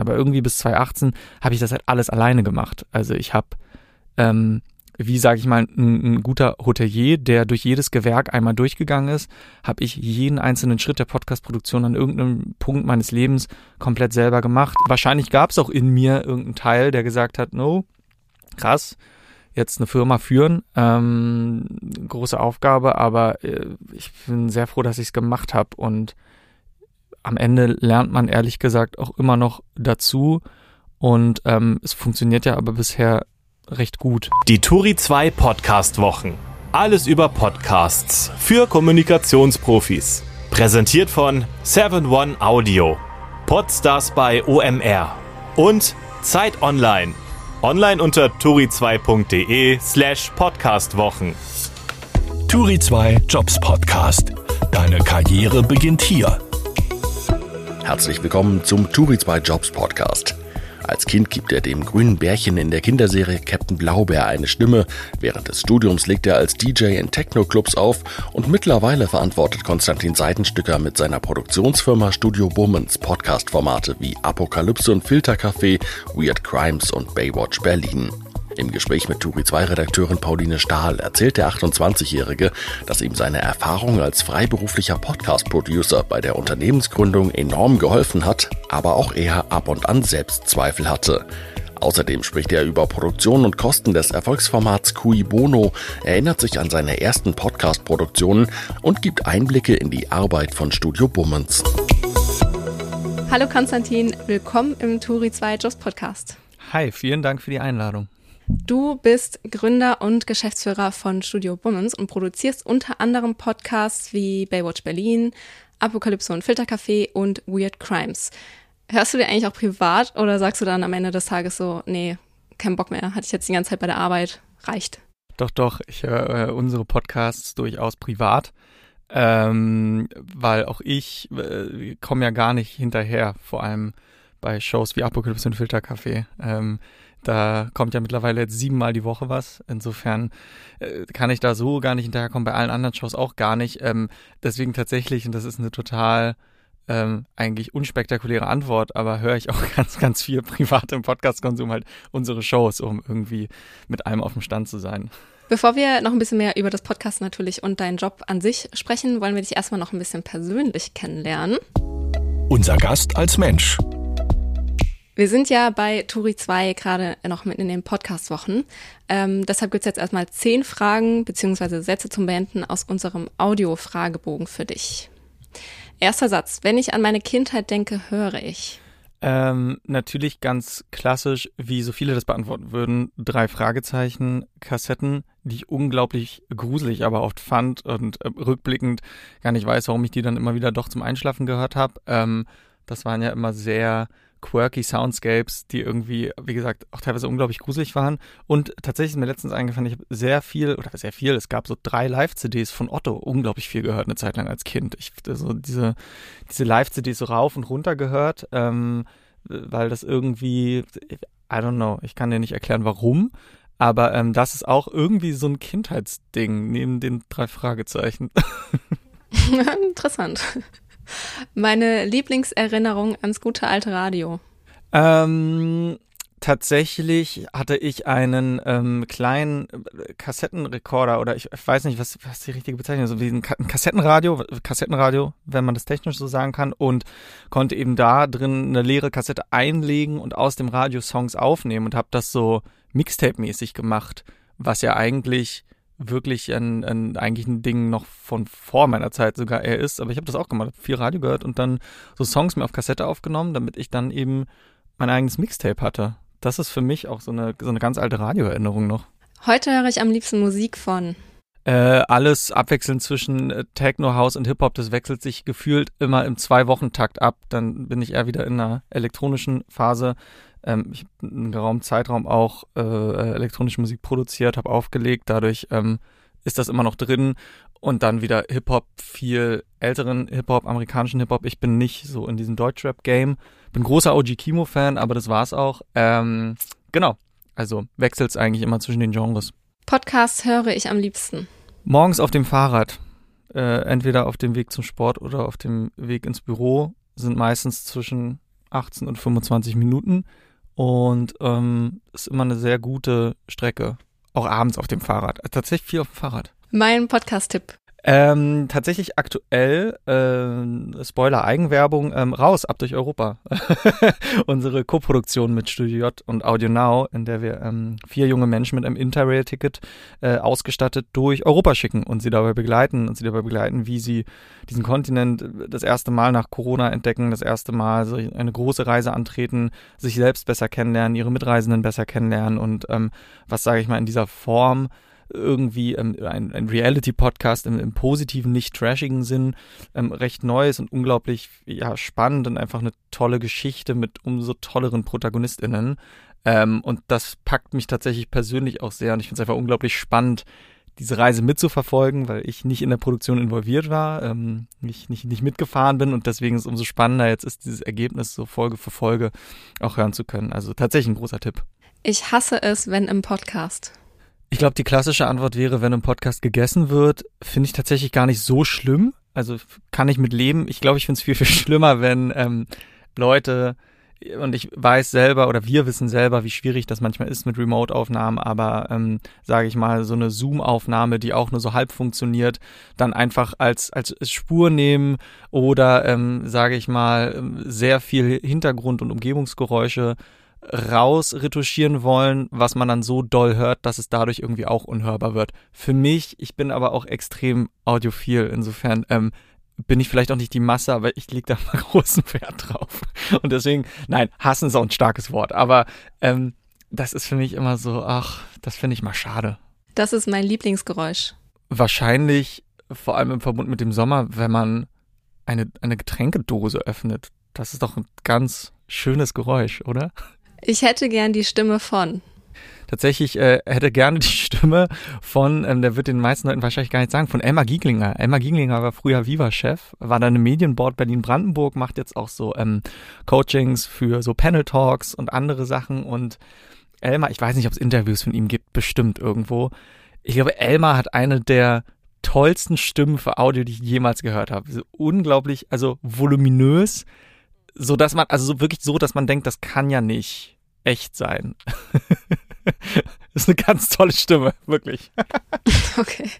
Aber irgendwie bis 2018 habe ich das halt alles alleine gemacht. Also ich habe, ähm, wie sage ich mal, ein, ein, guter Hotelier, der durch jedes Gewerk einmal durchgegangen ist, habe ich jeden einzelnen Schritt der Podcast-Produktion an irgendeinem Punkt meines Lebens komplett selber gemacht. Wahrscheinlich gab es auch in mir irgendeinen Teil, der gesagt hat, no, krass, jetzt eine Firma führen, ähm, große Aufgabe, aber äh, ich bin sehr froh, dass ich es gemacht habe und am Ende lernt man ehrlich gesagt auch immer noch dazu und ähm, es funktioniert ja aber bisher recht gut. Die Turi 2 Podcast Wochen. Alles über Podcasts für Kommunikationsprofis. Präsentiert von 7 One Audio, Podstars bei OMR und Zeit Online. Online unter turi2.de slash podcastwochen. Turi 2 Jobs Podcast. Deine Karriere beginnt hier. Herzlich willkommen zum Turi 2 Jobs Podcast. Als Kind gibt er dem grünen Bärchen in der Kinderserie Captain Blaubeer eine Stimme. Während des Studiums legt er als DJ in Techno-Clubs auf und mittlerweile verantwortet Konstantin Seitenstücker mit seiner Produktionsfirma Studio Bummens Podcast-Formate wie Apokalypse und Filtercafé, Weird Crimes und Baywatch Berlin. Im Gespräch mit Turi 2 Redakteurin Pauline Stahl erzählt der 28-Jährige, dass ihm seine Erfahrung als freiberuflicher Podcast-Producer bei der Unternehmensgründung enorm geholfen hat, aber auch er ab und an Selbstzweifel hatte. Außerdem spricht er über Produktion und Kosten des Erfolgsformats Cui Bono, erinnert sich an seine ersten Podcast-Produktionen und gibt Einblicke in die Arbeit von Studio Bummens. Hallo Konstantin, willkommen im Turi 2 Jobs Podcast. Hi, vielen Dank für die Einladung. Du bist Gründer und Geschäftsführer von Studio Bummens und produzierst unter anderem Podcasts wie Baywatch Berlin, Apokalypse und Filtercafé und Weird Crimes. Hörst du dir eigentlich auch privat oder sagst du dann am Ende des Tages so, nee, kein Bock mehr, hatte ich jetzt die ganze Zeit bei der Arbeit, reicht? Doch, doch, ich höre äh, unsere Podcasts durchaus privat, ähm, weil auch ich äh, komme ja gar nicht hinterher, vor allem bei Shows wie Apokalypse und Filtercafé. Ähm, da kommt ja mittlerweile jetzt siebenmal die Woche was. Insofern äh, kann ich da so gar nicht hinterherkommen, bei allen anderen Shows auch gar nicht. Ähm, deswegen tatsächlich, und das ist eine total ähm, eigentlich unspektakuläre Antwort, aber höre ich auch ganz, ganz viel privat im Podcast-Konsum halt unsere Shows, um irgendwie mit allem auf dem Stand zu sein. Bevor wir noch ein bisschen mehr über das Podcast natürlich und deinen Job an sich sprechen, wollen wir dich erstmal noch ein bisschen persönlich kennenlernen. Unser Gast als Mensch. Wir sind ja bei Turi 2 gerade noch mitten in den Podcast-Wochen. Ähm, deshalb gibt's jetzt erstmal zehn Fragen bzw. Sätze zum Beenden aus unserem Audio-Fragebogen für dich. Erster Satz. Wenn ich an meine Kindheit denke, höre ich. Ähm, natürlich ganz klassisch, wie so viele das beantworten würden. Drei Fragezeichen, Kassetten, die ich unglaublich gruselig aber oft fand und äh, rückblickend gar nicht weiß, warum ich die dann immer wieder doch zum Einschlafen gehört habe. Ähm, das waren ja immer sehr quirky Soundscapes, die irgendwie, wie gesagt, auch teilweise unglaublich gruselig waren. Und tatsächlich ist mir letztens eingefallen, ich habe sehr viel, oder sehr viel, es gab so drei Live-CDs von Otto, unglaublich viel gehört eine Zeit lang als Kind. Ich so diese, diese Live-CDs so rauf und runter gehört, ähm, weil das irgendwie, I don't know, ich kann dir nicht erklären, warum. Aber ähm, das ist auch irgendwie so ein Kindheitsding neben den drei Fragezeichen. Interessant. Meine Lieblingserinnerung ans gute alte Radio. Ähm, tatsächlich hatte ich einen ähm, kleinen äh, Kassettenrekorder oder ich, ich, weiß nicht, was, was die richtige Bezeichnung ist, so ein Kassettenradio, Kassettenradio, wenn man das technisch so sagen kann, und konnte eben da drin eine leere Kassette einlegen und aus dem Radio Songs aufnehmen und habe das so Mixtape-mäßig gemacht, was ja eigentlich wirklich ein, ein, eigentlich ein Ding noch von vor meiner Zeit sogar er ist. Aber ich habe das auch gemacht, habe viel Radio gehört und dann so Songs mir auf Kassette aufgenommen, damit ich dann eben mein eigenes Mixtape hatte. Das ist für mich auch so eine, so eine ganz alte Radioerinnerung noch. Heute höre ich am liebsten Musik von. Äh, alles abwechselnd zwischen äh, Techno, House und Hip-Hop, das wechselt sich gefühlt immer im Zwei-Wochen-Takt ab. Dann bin ich eher wieder in einer elektronischen Phase. Ähm, ich habe einen geraumen Zeitraum auch äh, elektronische Musik produziert, habe aufgelegt. Dadurch ähm, ist das immer noch drin. Und dann wieder Hip-Hop, viel älteren Hip-Hop, amerikanischen Hip-Hop. Ich bin nicht so in diesem Deutschrap-Game. Bin großer OG Kimo-Fan, aber das war's auch. Ähm, genau. Also wechselt es eigentlich immer zwischen den Genres. Podcasts höre ich am liebsten. Morgens auf dem Fahrrad. Äh, entweder auf dem Weg zum Sport oder auf dem Weg ins Büro sind meistens zwischen 18 und 25 Minuten und ähm, ist immer eine sehr gute Strecke. Auch abends auf dem Fahrrad. Tatsächlich viel auf dem Fahrrad. Mein Podcast-Tipp. Ähm, tatsächlich aktuell, äh, Spoiler, Eigenwerbung, ähm, raus, ab durch Europa. Unsere Co-Produktion mit Studio J und Audio Now, in der wir ähm, vier junge Menschen mit einem Interrail-Ticket äh, ausgestattet durch Europa schicken und sie dabei begleiten und sie dabei begleiten, wie sie diesen Kontinent das erste Mal nach Corona entdecken, das erste Mal so eine große Reise antreten, sich selbst besser kennenlernen, ihre Mitreisenden besser kennenlernen und ähm, was sage ich mal in dieser Form irgendwie ähm, ein, ein Reality-Podcast im, im, positiven, nicht trashigen Sinn, ähm, recht neues und unglaublich ja, spannend und einfach eine tolle Geschichte mit umso tolleren ProtagonistInnen. Ähm, und das packt mich tatsächlich persönlich auch sehr und ich finde es einfach unglaublich spannend, diese Reise mitzuverfolgen, weil ich nicht in der Produktion involviert war, ähm, nicht, nicht, nicht mitgefahren bin und deswegen ist es umso spannender jetzt ist dieses Ergebnis so Folge für Folge auch hören zu können. Also tatsächlich ein großer Tipp. Ich hasse es, wenn im Podcast. Ich glaube, die klassische Antwort wäre, wenn im Podcast gegessen wird, finde ich tatsächlich gar nicht so schlimm. Also kann ich mit leben. Ich glaube, ich finde es viel, viel schlimmer, wenn ähm, Leute und ich weiß selber oder wir wissen selber, wie schwierig das manchmal ist mit Remote-Aufnahmen, aber ähm, sage ich mal, so eine Zoom-Aufnahme, die auch nur so halb funktioniert, dann einfach als, als Spur nehmen oder, ähm, sage ich mal, sehr viel Hintergrund- und Umgebungsgeräusche rausretuschieren wollen, was man dann so doll hört, dass es dadurch irgendwie auch unhörbar wird. Für mich, ich bin aber auch extrem audiophil, insofern ähm, bin ich vielleicht auch nicht die Masse, aber ich lege da mal großen Wert drauf. Und deswegen, nein, hassen ist auch ein starkes Wort, aber ähm, das ist für mich immer so, ach, das finde ich mal schade. Das ist mein Lieblingsgeräusch. Wahrscheinlich, vor allem im Verbund mit dem Sommer, wenn man eine, eine Getränkedose öffnet. Das ist doch ein ganz schönes Geräusch, oder? Ich hätte gern die Stimme von. Tatsächlich äh, hätte gerne die Stimme von, ähm, der wird den meisten Leuten wahrscheinlich gar nicht sagen, von Elmar Gieglinger. Elmar Gieglinger war früher Viva-Chef, war dann im Medienboard Berlin-Brandenburg, macht jetzt auch so ähm, Coachings für so Panel-Talks und andere Sachen. Und Elmar, ich weiß nicht, ob es Interviews von ihm gibt, bestimmt irgendwo. Ich glaube, Elmar hat eine der tollsten Stimmen für Audio, die ich jemals gehört habe. So unglaublich, also voluminös, so dass man, also so wirklich so, dass man denkt, das kann ja nicht echt sein. das ist eine ganz tolle Stimme, wirklich. okay.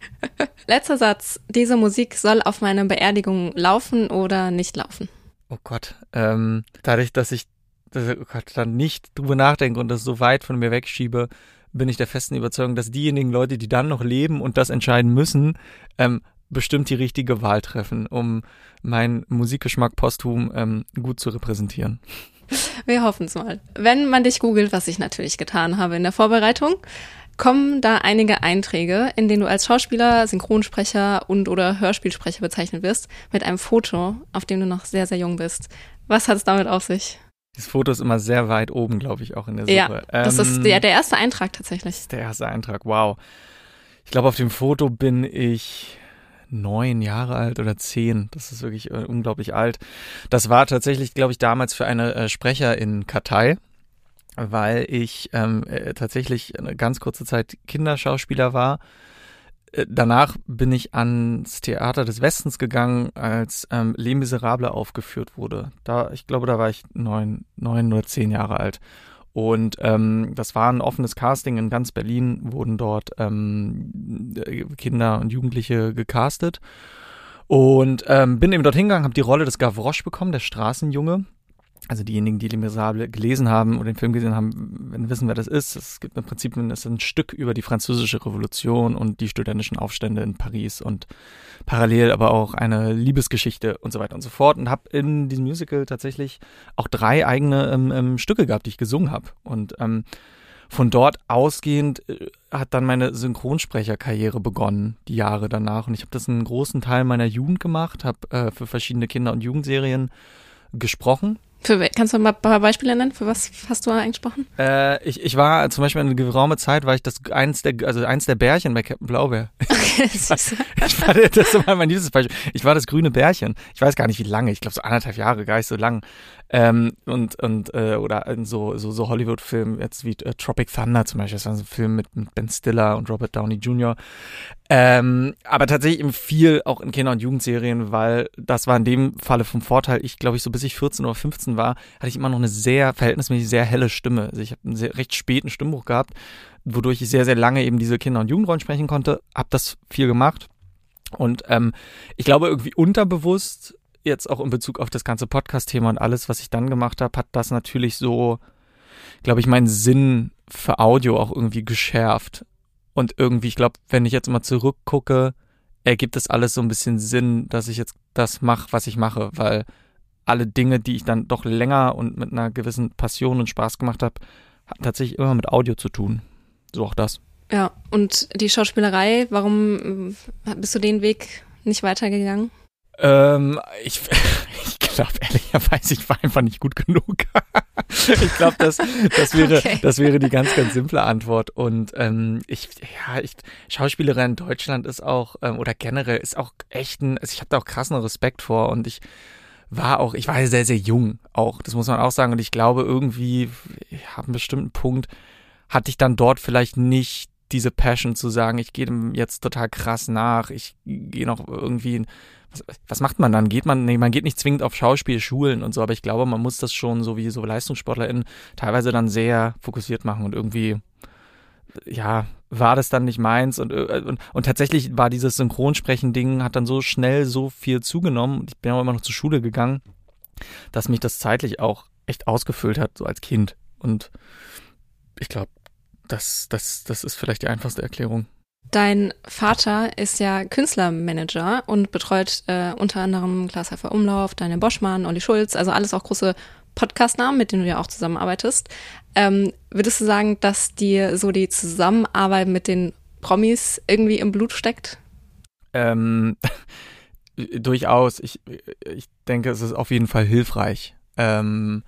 Letzter Satz. Diese Musik soll auf meiner Beerdigung laufen oder nicht laufen? Oh Gott. Ähm, dadurch, dass ich dass, oh Gott, dann nicht drüber nachdenke und das so weit von mir wegschiebe, bin ich der festen Überzeugung, dass diejenigen Leute, die dann noch leben und das entscheiden müssen, ähm, bestimmt die richtige Wahl treffen, um meinen Musikgeschmack posthum ähm, gut zu repräsentieren. Wir hoffen es mal. Wenn man dich googelt, was ich natürlich getan habe in der Vorbereitung, kommen da einige Einträge, in denen du als Schauspieler, Synchronsprecher und oder Hörspielsprecher bezeichnet wirst, mit einem Foto, auf dem du noch sehr, sehr jung bist. Was hat es damit auf sich? Das Foto ist immer sehr weit oben, glaube ich, auch in der Suche. Ja, das ähm, ist der, der erste Eintrag tatsächlich. Das ist der erste Eintrag, wow. Ich glaube, auf dem Foto bin ich neun Jahre alt oder zehn. Das ist wirklich äh, unglaublich alt. Das war tatsächlich, glaube ich, damals für eine äh, Sprecher in Kartei, weil ich ähm, äh, tatsächlich eine ganz kurze Zeit Kinderschauspieler war. Äh, danach bin ich ans Theater des Westens gegangen, als ähm, Les Miserables aufgeführt wurde. Da, ich glaube, da war ich neun, neun oder zehn Jahre alt. Und ähm, das war ein offenes Casting in ganz Berlin, wurden dort ähm, Kinder und Jugendliche gecastet. Und ähm, bin eben dorthin gegangen, habe die Rolle des Gavroche bekommen, der Straßenjunge. Also diejenigen, die Les Miserables gelesen haben oder den Film gesehen haben, wissen, wer das ist. Es gibt im Prinzip ein, ein Stück über die französische Revolution und die studentischen Aufstände in Paris und parallel aber auch eine Liebesgeschichte und so weiter und so fort. Und habe in diesem Musical tatsächlich auch drei eigene ähm, ähm, Stücke gehabt, die ich gesungen habe. Und ähm, von dort ausgehend äh, hat dann meine Synchronsprecherkarriere begonnen, die Jahre danach. Und ich habe das einen großen Teil meiner Jugend gemacht, habe äh, für verschiedene Kinder- und Jugendserien gesprochen für, kannst du mal ein paar Beispiele nennen? Für was hast du eingesprochen? Äh, ich, ich war zum Beispiel eine geraume Zeit, war ich das eins der, also eins der Bärchen bei Captain Blaubeer. Okay, ich, war, ich war, das war mein liebstes Beispiel. Ich war das grüne Bärchen. Ich weiß gar nicht wie lange. Ich glaube so anderthalb Jahre, gar nicht so lang. Ähm, und und äh, oder in so, so, so Hollywood-Filmen, jetzt wie äh, Tropic Thunder zum Beispiel, das war so ein Film mit, mit Ben Stiller und Robert Downey Jr. Ähm, aber tatsächlich eben viel auch in Kinder- und Jugendserien, weil das war in dem Falle vom Vorteil. Ich glaube, ich so bis ich 14 oder 15 war, hatte ich immer noch eine sehr, verhältnismäßig sehr helle Stimme. Also ich habe einen sehr, recht späten Stimmbruch gehabt, wodurch ich sehr, sehr lange eben diese Kinder- und Jugendrollen sprechen konnte. Hab das viel gemacht. Und ähm, ich glaube, irgendwie unterbewusst, jetzt auch in Bezug auf das ganze Podcast-Thema und alles, was ich dann gemacht habe, hat das natürlich so, glaube ich, meinen Sinn für Audio auch irgendwie geschärft. Und irgendwie, ich glaube, wenn ich jetzt mal zurückgucke, ergibt es alles so ein bisschen Sinn, dass ich jetzt das mache, was ich mache, weil alle Dinge, die ich dann doch länger und mit einer gewissen Passion und Spaß gemacht habe, hatten tatsächlich immer mit Audio zu tun. So auch das. Ja, und die Schauspielerei, warum äh, bist du den Weg nicht weitergegangen? Ähm, ich, ich glaube ehrlicherweise, ich war einfach nicht gut genug. ich glaube, das, das wäre, okay. das wäre die ganz, ganz simple Antwort. Und ähm, ich, ja, ich, Schauspielerin in Deutschland ist auch ähm, oder generell ist auch echt ein, also ich habe da auch krassen Respekt vor und ich war auch, ich war sehr, sehr jung auch, das muss man auch sagen. Und ich glaube, irgendwie, ich habe einen bestimmten Punkt, hatte ich dann dort vielleicht nicht diese Passion zu sagen, ich gehe dem jetzt total krass nach, ich gehe noch irgendwie was, was macht man dann? Geht man, nee, man geht nicht zwingend auf Schauspielschulen und so, aber ich glaube, man muss das schon so wie so LeistungssportlerInnen teilweise dann sehr fokussiert machen und irgendwie, ja, war das dann nicht meins und, äh, und, und tatsächlich war dieses Synchronsprechen-Ding, hat dann so schnell so viel zugenommen und ich bin auch immer noch zur Schule gegangen, dass mich das zeitlich auch echt ausgefüllt hat, so als Kind. Und ich glaube, das, das, das ist vielleicht die einfachste Erklärung. Dein Vater ist ja Künstlermanager und betreut äh, unter anderem Klaas Heifer Umlauf, Daniel Boschmann, Olli Schulz, also alles auch große Podcast-Namen, mit denen du ja auch zusammenarbeitest. Ähm, würdest du sagen, dass dir so die Zusammenarbeit mit den Promis irgendwie im Blut steckt? Ähm, durchaus. Ich, ich denke, es ist auf jeden Fall hilfreich, ähm,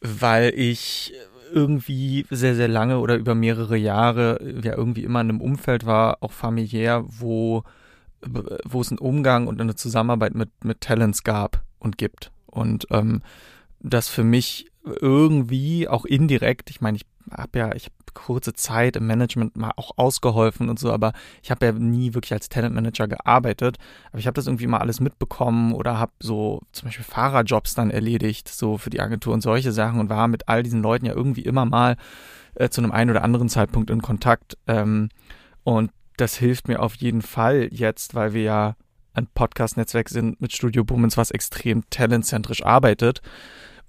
weil ich irgendwie sehr, sehr lange oder über mehrere Jahre ja irgendwie immer in einem Umfeld war, auch familiär, wo, wo es einen Umgang und eine Zusammenarbeit mit, mit Talents gab und gibt. Und ähm, das für mich irgendwie auch indirekt, ich meine, ich habe ja, ich kurze Zeit im Management mal auch ausgeholfen und so, aber ich habe ja nie wirklich als Talentmanager gearbeitet. Aber ich habe das irgendwie mal alles mitbekommen oder habe so zum Beispiel Fahrerjobs dann erledigt, so für die Agentur und solche Sachen und war mit all diesen Leuten ja irgendwie immer mal äh, zu einem einen oder anderen Zeitpunkt in Kontakt. Ähm, und das hilft mir auf jeden Fall jetzt, weil wir ja ein Podcast-Netzwerk sind mit Studio Bummens, was extrem talentzentrisch arbeitet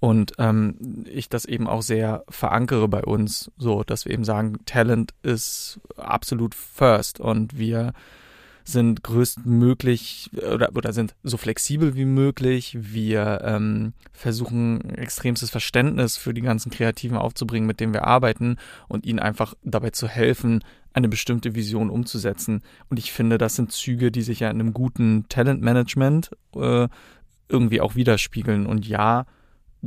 und ähm, ich das eben auch sehr verankere bei uns, so dass wir eben sagen, Talent ist absolut first und wir sind größtmöglich oder, oder sind so flexibel wie möglich. Wir ähm, versuchen extremstes Verständnis für die ganzen Kreativen aufzubringen, mit denen wir arbeiten und ihnen einfach dabei zu helfen, eine bestimmte Vision umzusetzen. Und ich finde, das sind Züge, die sich ja in einem guten Talentmanagement äh, irgendwie auch widerspiegeln. Und ja,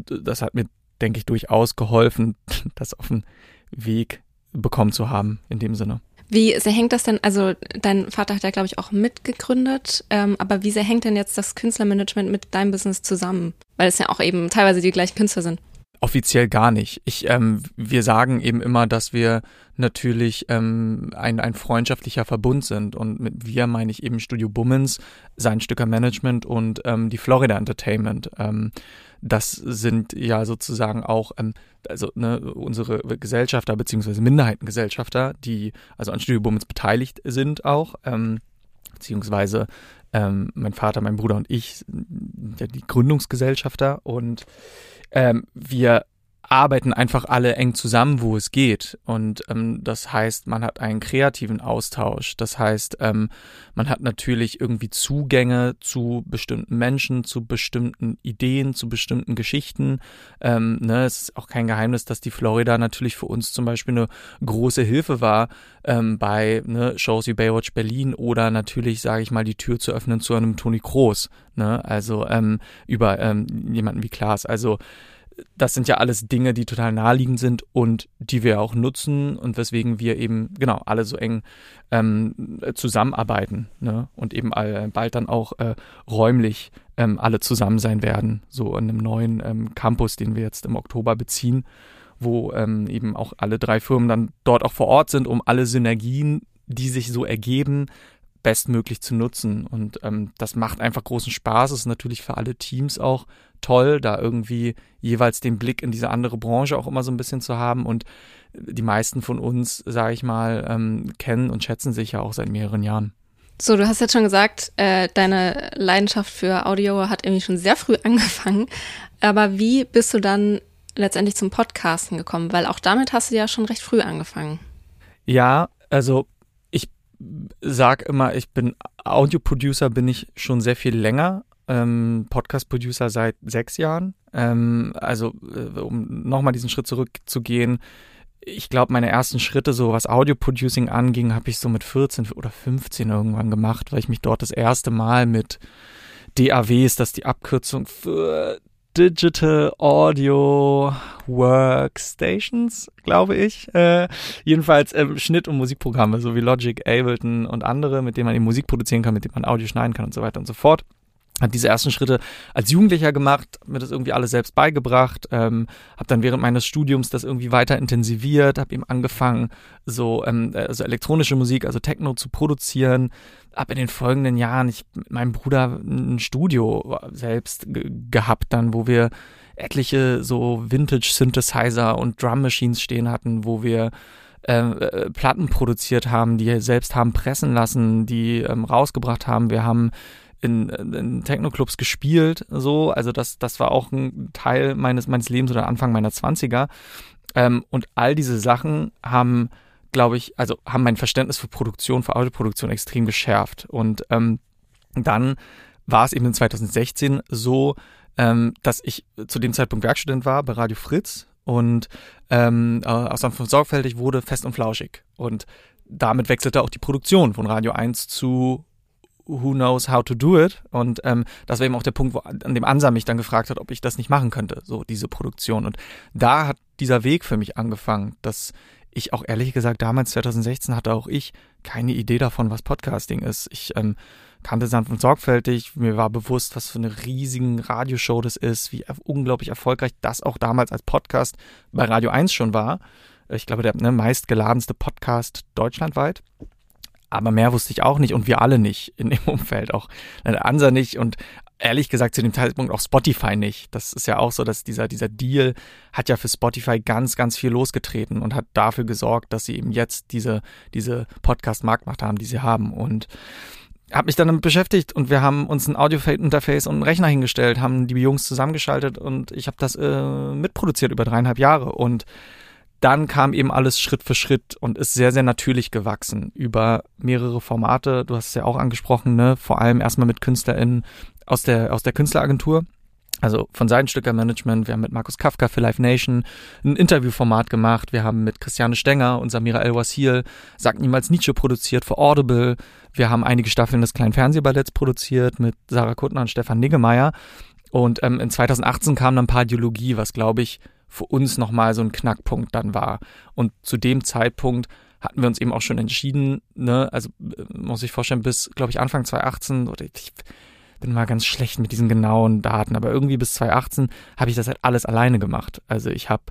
das hat mir, denke ich, durchaus geholfen, das auf den Weg bekommen zu haben in dem Sinne. Wie sehr hängt das denn, also dein Vater hat ja, glaube ich, auch mitgegründet, ähm, aber wie sehr hängt denn jetzt das Künstlermanagement mit deinem Business zusammen? Weil es ja auch eben teilweise die gleichen Künstler sind. Offiziell gar nicht. Ich, ähm, wir sagen eben immer, dass wir natürlich ähm, ein, ein freundschaftlicher Verbund sind. Und mit wir meine ich eben Studio Bummens, sein Stücker Management und ähm, die Florida Entertainment. Ähm, das sind ja sozusagen auch ähm, also ne, unsere Gesellschafter beziehungsweise Minderheitengesellschafter, die also an Studio Bummens beteiligt sind auch, ähm, beziehungsweise ähm, mein Vater, mein Bruder und ich, ja, die Gründungsgesellschafter und ähm, wir arbeiten einfach alle eng zusammen, wo es geht. Und ähm, das heißt, man hat einen kreativen Austausch. Das heißt, ähm, man hat natürlich irgendwie Zugänge zu bestimmten Menschen, zu bestimmten Ideen, zu bestimmten Geschichten. Ähm, ne, es ist auch kein Geheimnis, dass die Florida natürlich für uns zum Beispiel eine große Hilfe war ähm, bei ne, Shows wie Baywatch Berlin oder natürlich, sage ich mal, die Tür zu öffnen zu einem Toni Kroos. Ne? Also ähm, über ähm, jemanden wie Klaas. Also das sind ja alles Dinge, die total naheliegend sind und die wir auch nutzen und weswegen wir eben, genau, alle so eng ähm, zusammenarbeiten ne? und eben all, bald dann auch äh, räumlich ähm, alle zusammen sein werden, so in einem neuen ähm, Campus, den wir jetzt im Oktober beziehen, wo ähm, eben auch alle drei Firmen dann dort auch vor Ort sind, um alle Synergien, die sich so ergeben, bestmöglich zu nutzen. Und ähm, das macht einfach großen Spaß. Es ist natürlich für alle Teams auch toll, da irgendwie jeweils den Blick in diese andere Branche auch immer so ein bisschen zu haben. Und die meisten von uns, sage ich mal, ähm, kennen und schätzen sich ja auch seit mehreren Jahren. So, du hast jetzt schon gesagt, äh, deine Leidenschaft für Audio hat irgendwie schon sehr früh angefangen. Aber wie bist du dann letztendlich zum Podcasten gekommen? Weil auch damit hast du ja schon recht früh angefangen. Ja, also sag immer, ich bin Audio-Producer, bin ich schon sehr viel länger. Ähm, Podcast-Producer seit sechs Jahren. Ähm, also, äh, um nochmal diesen Schritt zurückzugehen, ich glaube, meine ersten Schritte, so was Audio-Producing anging, habe ich so mit 14 oder 15 irgendwann gemacht, weil ich mich dort das erste Mal mit DAWs, das ist die Abkürzung für Digital Audio Workstations, glaube ich. Äh, jedenfalls äh, Schnitt- und Musikprogramme, so wie Logic, Ableton und andere, mit denen man eben Musik produzieren kann, mit denen man Audio schneiden kann und so weiter und so fort hat diese ersten Schritte als Jugendlicher gemacht, mir das irgendwie alles selbst beigebracht, ähm, habe dann während meines Studiums das irgendwie weiter intensiviert, habe eben angefangen, so ähm, also elektronische Musik, also Techno zu produzieren, habe in den folgenden Jahren ich mit meinem Bruder ein Studio selbst gehabt, dann wo wir etliche so Vintage Synthesizer und Drum Machines stehen hatten, wo wir ähm, äh, Platten produziert haben, die selbst haben pressen lassen, die ähm, rausgebracht haben. Wir haben in, in Techno-Clubs gespielt, so. Also das, das war auch ein Teil meines, meines Lebens oder Anfang meiner Zwanziger. Ähm, und all diese Sachen haben, glaube ich, also haben mein Verständnis für Produktion, für Autoproduktion extrem geschärft. Und ähm, dann war es eben in 2016 so, ähm, dass ich zu dem Zeitpunkt Werkstudent war bei Radio Fritz und ähm, aus von sorgfältig wurde fest und flauschig. Und damit wechselte auch die Produktion von Radio 1 zu who knows how to do it. Und ähm, das war eben auch der Punkt, wo, an dem Ansa mich dann gefragt hat, ob ich das nicht machen könnte, so diese Produktion. Und da hat dieser Weg für mich angefangen, dass ich auch ehrlich gesagt damals 2016 hatte auch ich keine Idee davon, was Podcasting ist. Ich ähm, kannte sanft und sorgfältig. Mir war bewusst, was für eine riesigen Radioshow das ist, wie unglaublich erfolgreich das auch damals als Podcast bei Radio 1 schon war. Ich glaube, der ne, meistgeladenste Podcast deutschlandweit. Aber mehr wusste ich auch nicht und wir alle nicht in dem Umfeld, auch der Ansa nicht und ehrlich gesagt zu dem Zeitpunkt auch Spotify nicht. Das ist ja auch so, dass dieser, dieser Deal hat ja für Spotify ganz, ganz viel losgetreten und hat dafür gesorgt, dass sie eben jetzt diese, diese Podcast-Marktmacht haben, die sie haben. Und habe mich dann damit beschäftigt und wir haben uns ein Audio-Interface und einen Rechner hingestellt, haben die Jungs zusammengeschaltet und ich habe das äh, mitproduziert über dreieinhalb Jahre und dann kam eben alles Schritt für Schritt und ist sehr, sehr natürlich gewachsen über mehrere Formate. Du hast es ja auch angesprochen, ne? Vor allem erstmal mit KünstlerInnen aus der, aus der Künstleragentur. Also von Seidenstücker Management. Wir haben mit Markus Kafka für Live Nation ein Interviewformat gemacht. Wir haben mit Christiane Stenger und Samira El-Wasil Sagt niemals Nietzsche produziert für Audible. Wir haben einige Staffeln des kleinen Fernsehballetts produziert mit Sarah Kuttner und Stefan Niggemeier. Und ähm, in 2018 kam dann Pardiologie, was glaube ich für uns nochmal so ein Knackpunkt dann war. Und zu dem Zeitpunkt hatten wir uns eben auch schon entschieden, ne, also äh, muss ich vorstellen, bis, glaube ich, Anfang 2018, oder ich bin mal ganz schlecht mit diesen genauen Daten, aber irgendwie bis 2018 habe ich das halt alles alleine gemacht. Also ich habe,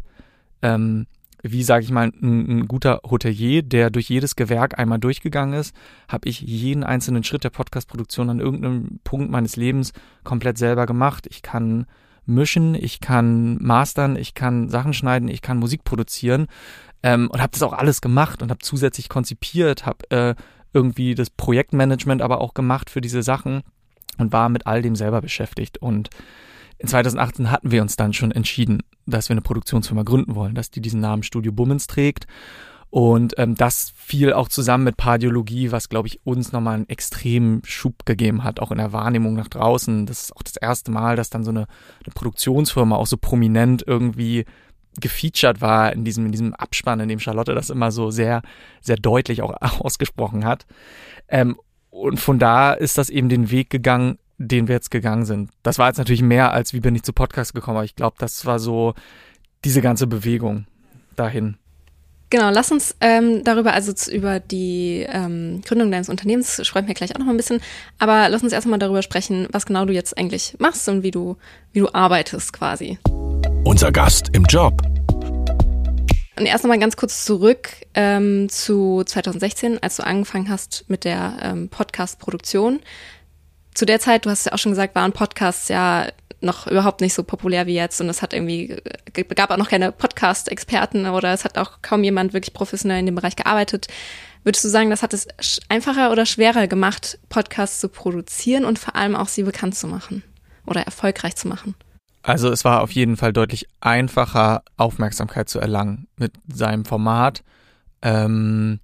ähm, wie sage ich mal, ein, ein, guter Hotelier, der durch jedes Gewerk einmal durchgegangen ist, habe ich jeden einzelnen Schritt der Podcast-Produktion an irgendeinem Punkt meines Lebens komplett selber gemacht. Ich kann mischen, ich kann mastern, ich kann Sachen schneiden, ich kann Musik produzieren ähm, und habe das auch alles gemacht und habe zusätzlich konzipiert, habe äh, irgendwie das Projektmanagement aber auch gemacht für diese Sachen und war mit all dem selber beschäftigt und in 2018 hatten wir uns dann schon entschieden, dass wir eine Produktionsfirma gründen wollen, dass die diesen Namen Studio Bummens trägt und ähm, das fiel auch zusammen mit Pardiologie, was, glaube ich, uns nochmal einen extremen Schub gegeben hat, auch in der Wahrnehmung nach draußen. Das ist auch das erste Mal, dass dann so eine, eine Produktionsfirma auch so prominent irgendwie gefeatured war in diesem, in diesem Abspann, in dem Charlotte das immer so sehr, sehr deutlich auch ausgesprochen hat. Ähm, und von da ist das eben den Weg gegangen, den wir jetzt gegangen sind. Das war jetzt natürlich mehr als wie bin ich zu Podcast gekommen, aber ich glaube, das war so diese ganze Bewegung dahin. Genau, lass uns ähm, darüber, also über die ähm, Gründung deines Unternehmens sprechen wir gleich auch noch mal ein bisschen, aber lass uns erstmal darüber sprechen, was genau du jetzt eigentlich machst und wie du, wie du arbeitest quasi. Unser Gast im Job. Und erst nochmal ganz kurz zurück ähm, zu 2016, als du angefangen hast mit der ähm, Podcast-Produktion. Zu der Zeit, du hast ja auch schon gesagt, waren Podcasts ja noch überhaupt nicht so populär wie jetzt und es hat irgendwie, gab auch noch keine Podcast-Experten oder es hat auch kaum jemand wirklich professionell in dem Bereich gearbeitet. Würdest du sagen, das hat es einfacher oder schwerer gemacht, Podcasts zu produzieren und vor allem auch sie bekannt zu machen oder erfolgreich zu machen? Also es war auf jeden Fall deutlich einfacher, Aufmerksamkeit zu erlangen mit seinem Format. Ähm,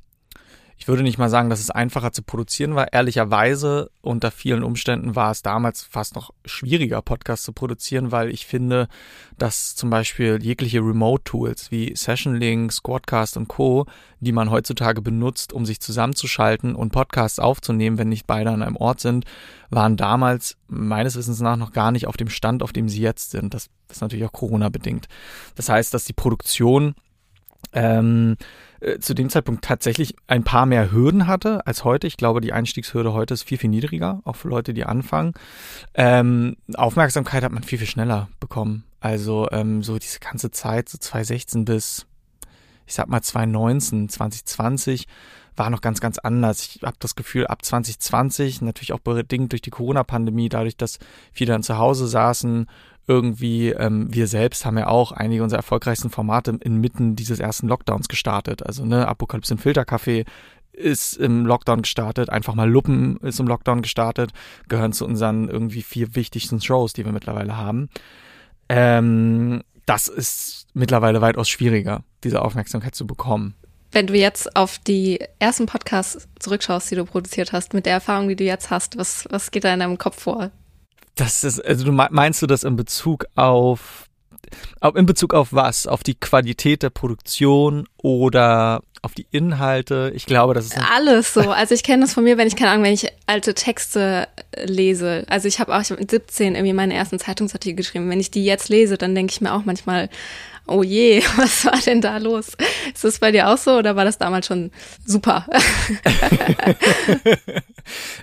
ich würde nicht mal sagen, dass es einfacher zu produzieren war. Ehrlicherweise, unter vielen Umständen war es damals fast noch schwieriger, Podcasts zu produzieren, weil ich finde, dass zum Beispiel jegliche Remote-Tools wie Session Link, Squadcast und Co., die man heutzutage benutzt, um sich zusammenzuschalten und Podcasts aufzunehmen, wenn nicht beide an einem Ort sind, waren damals meines Wissens nach noch gar nicht auf dem Stand, auf dem sie jetzt sind. Das ist natürlich auch Corona-bedingt. Das heißt, dass die Produktion ähm, äh, zu dem Zeitpunkt tatsächlich ein paar mehr Hürden hatte als heute. Ich glaube, die Einstiegshürde heute ist viel, viel niedriger, auch für Leute, die anfangen. Ähm, Aufmerksamkeit hat man viel, viel schneller bekommen. Also ähm, so diese ganze Zeit, so 2016 bis, ich sag mal 2019, 2020, war noch ganz, ganz anders. Ich habe das Gefühl, ab 2020, natürlich auch bedingt durch die Corona-Pandemie, dadurch, dass viele dann zu Hause saßen irgendwie, ähm, wir selbst haben ja auch einige unserer erfolgreichsten Formate inmitten dieses ersten Lockdowns gestartet. Also ne, Apokalypse im Filtercafé ist im Lockdown gestartet, einfach mal Luppen ist im Lockdown gestartet, gehören zu unseren irgendwie vier wichtigsten Shows, die wir mittlerweile haben. Ähm, das ist mittlerweile weitaus schwieriger, diese Aufmerksamkeit zu bekommen. Wenn du jetzt auf die ersten Podcasts zurückschaust, die du produziert hast, mit der Erfahrung, die du jetzt hast, was, was geht da in deinem Kopf vor? Das ist, also du meinst du das in Bezug auf, in Bezug auf was? Auf die Qualität der Produktion oder auf die Inhalte? Ich glaube, das ist alles so. Also ich kenne das von mir, wenn ich keine Ahnung, wenn ich alte Texte lese. Also ich habe auch ich hab mit 17 irgendwie meine ersten Zeitungsartikel geschrieben. Wenn ich die jetzt lese, dann denke ich mir auch manchmal, oh je, was war denn da los? Ist das bei dir auch so oder war das damals schon super?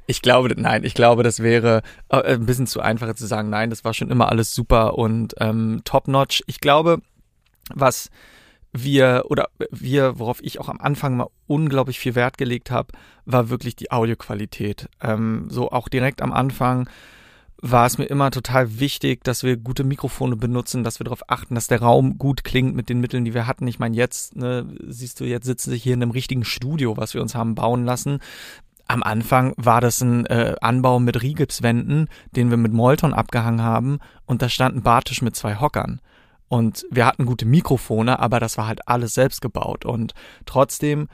ich glaube, nein, ich glaube, das wäre äh, ein bisschen zu einfach zu sagen, nein, das war schon immer alles super und ähm, top-notch. Ich glaube, was wir oder wir, worauf ich auch am Anfang mal unglaublich viel Wert gelegt habe, war wirklich die Audioqualität. Ähm, so auch direkt am Anfang war es mir immer total wichtig, dass wir gute Mikrofone benutzen, dass wir darauf achten, dass der Raum gut klingt mit den Mitteln, die wir hatten. Ich meine, jetzt, ne, siehst du, jetzt sitzen wir hier in einem richtigen Studio, was wir uns haben bauen lassen. Am Anfang war das ein äh, Anbau mit Rigipswänden, den wir mit Molton abgehangen haben und da stand ein Bartisch mit zwei Hockern. Und wir hatten gute Mikrofone, aber das war halt alles selbst gebaut und trotzdem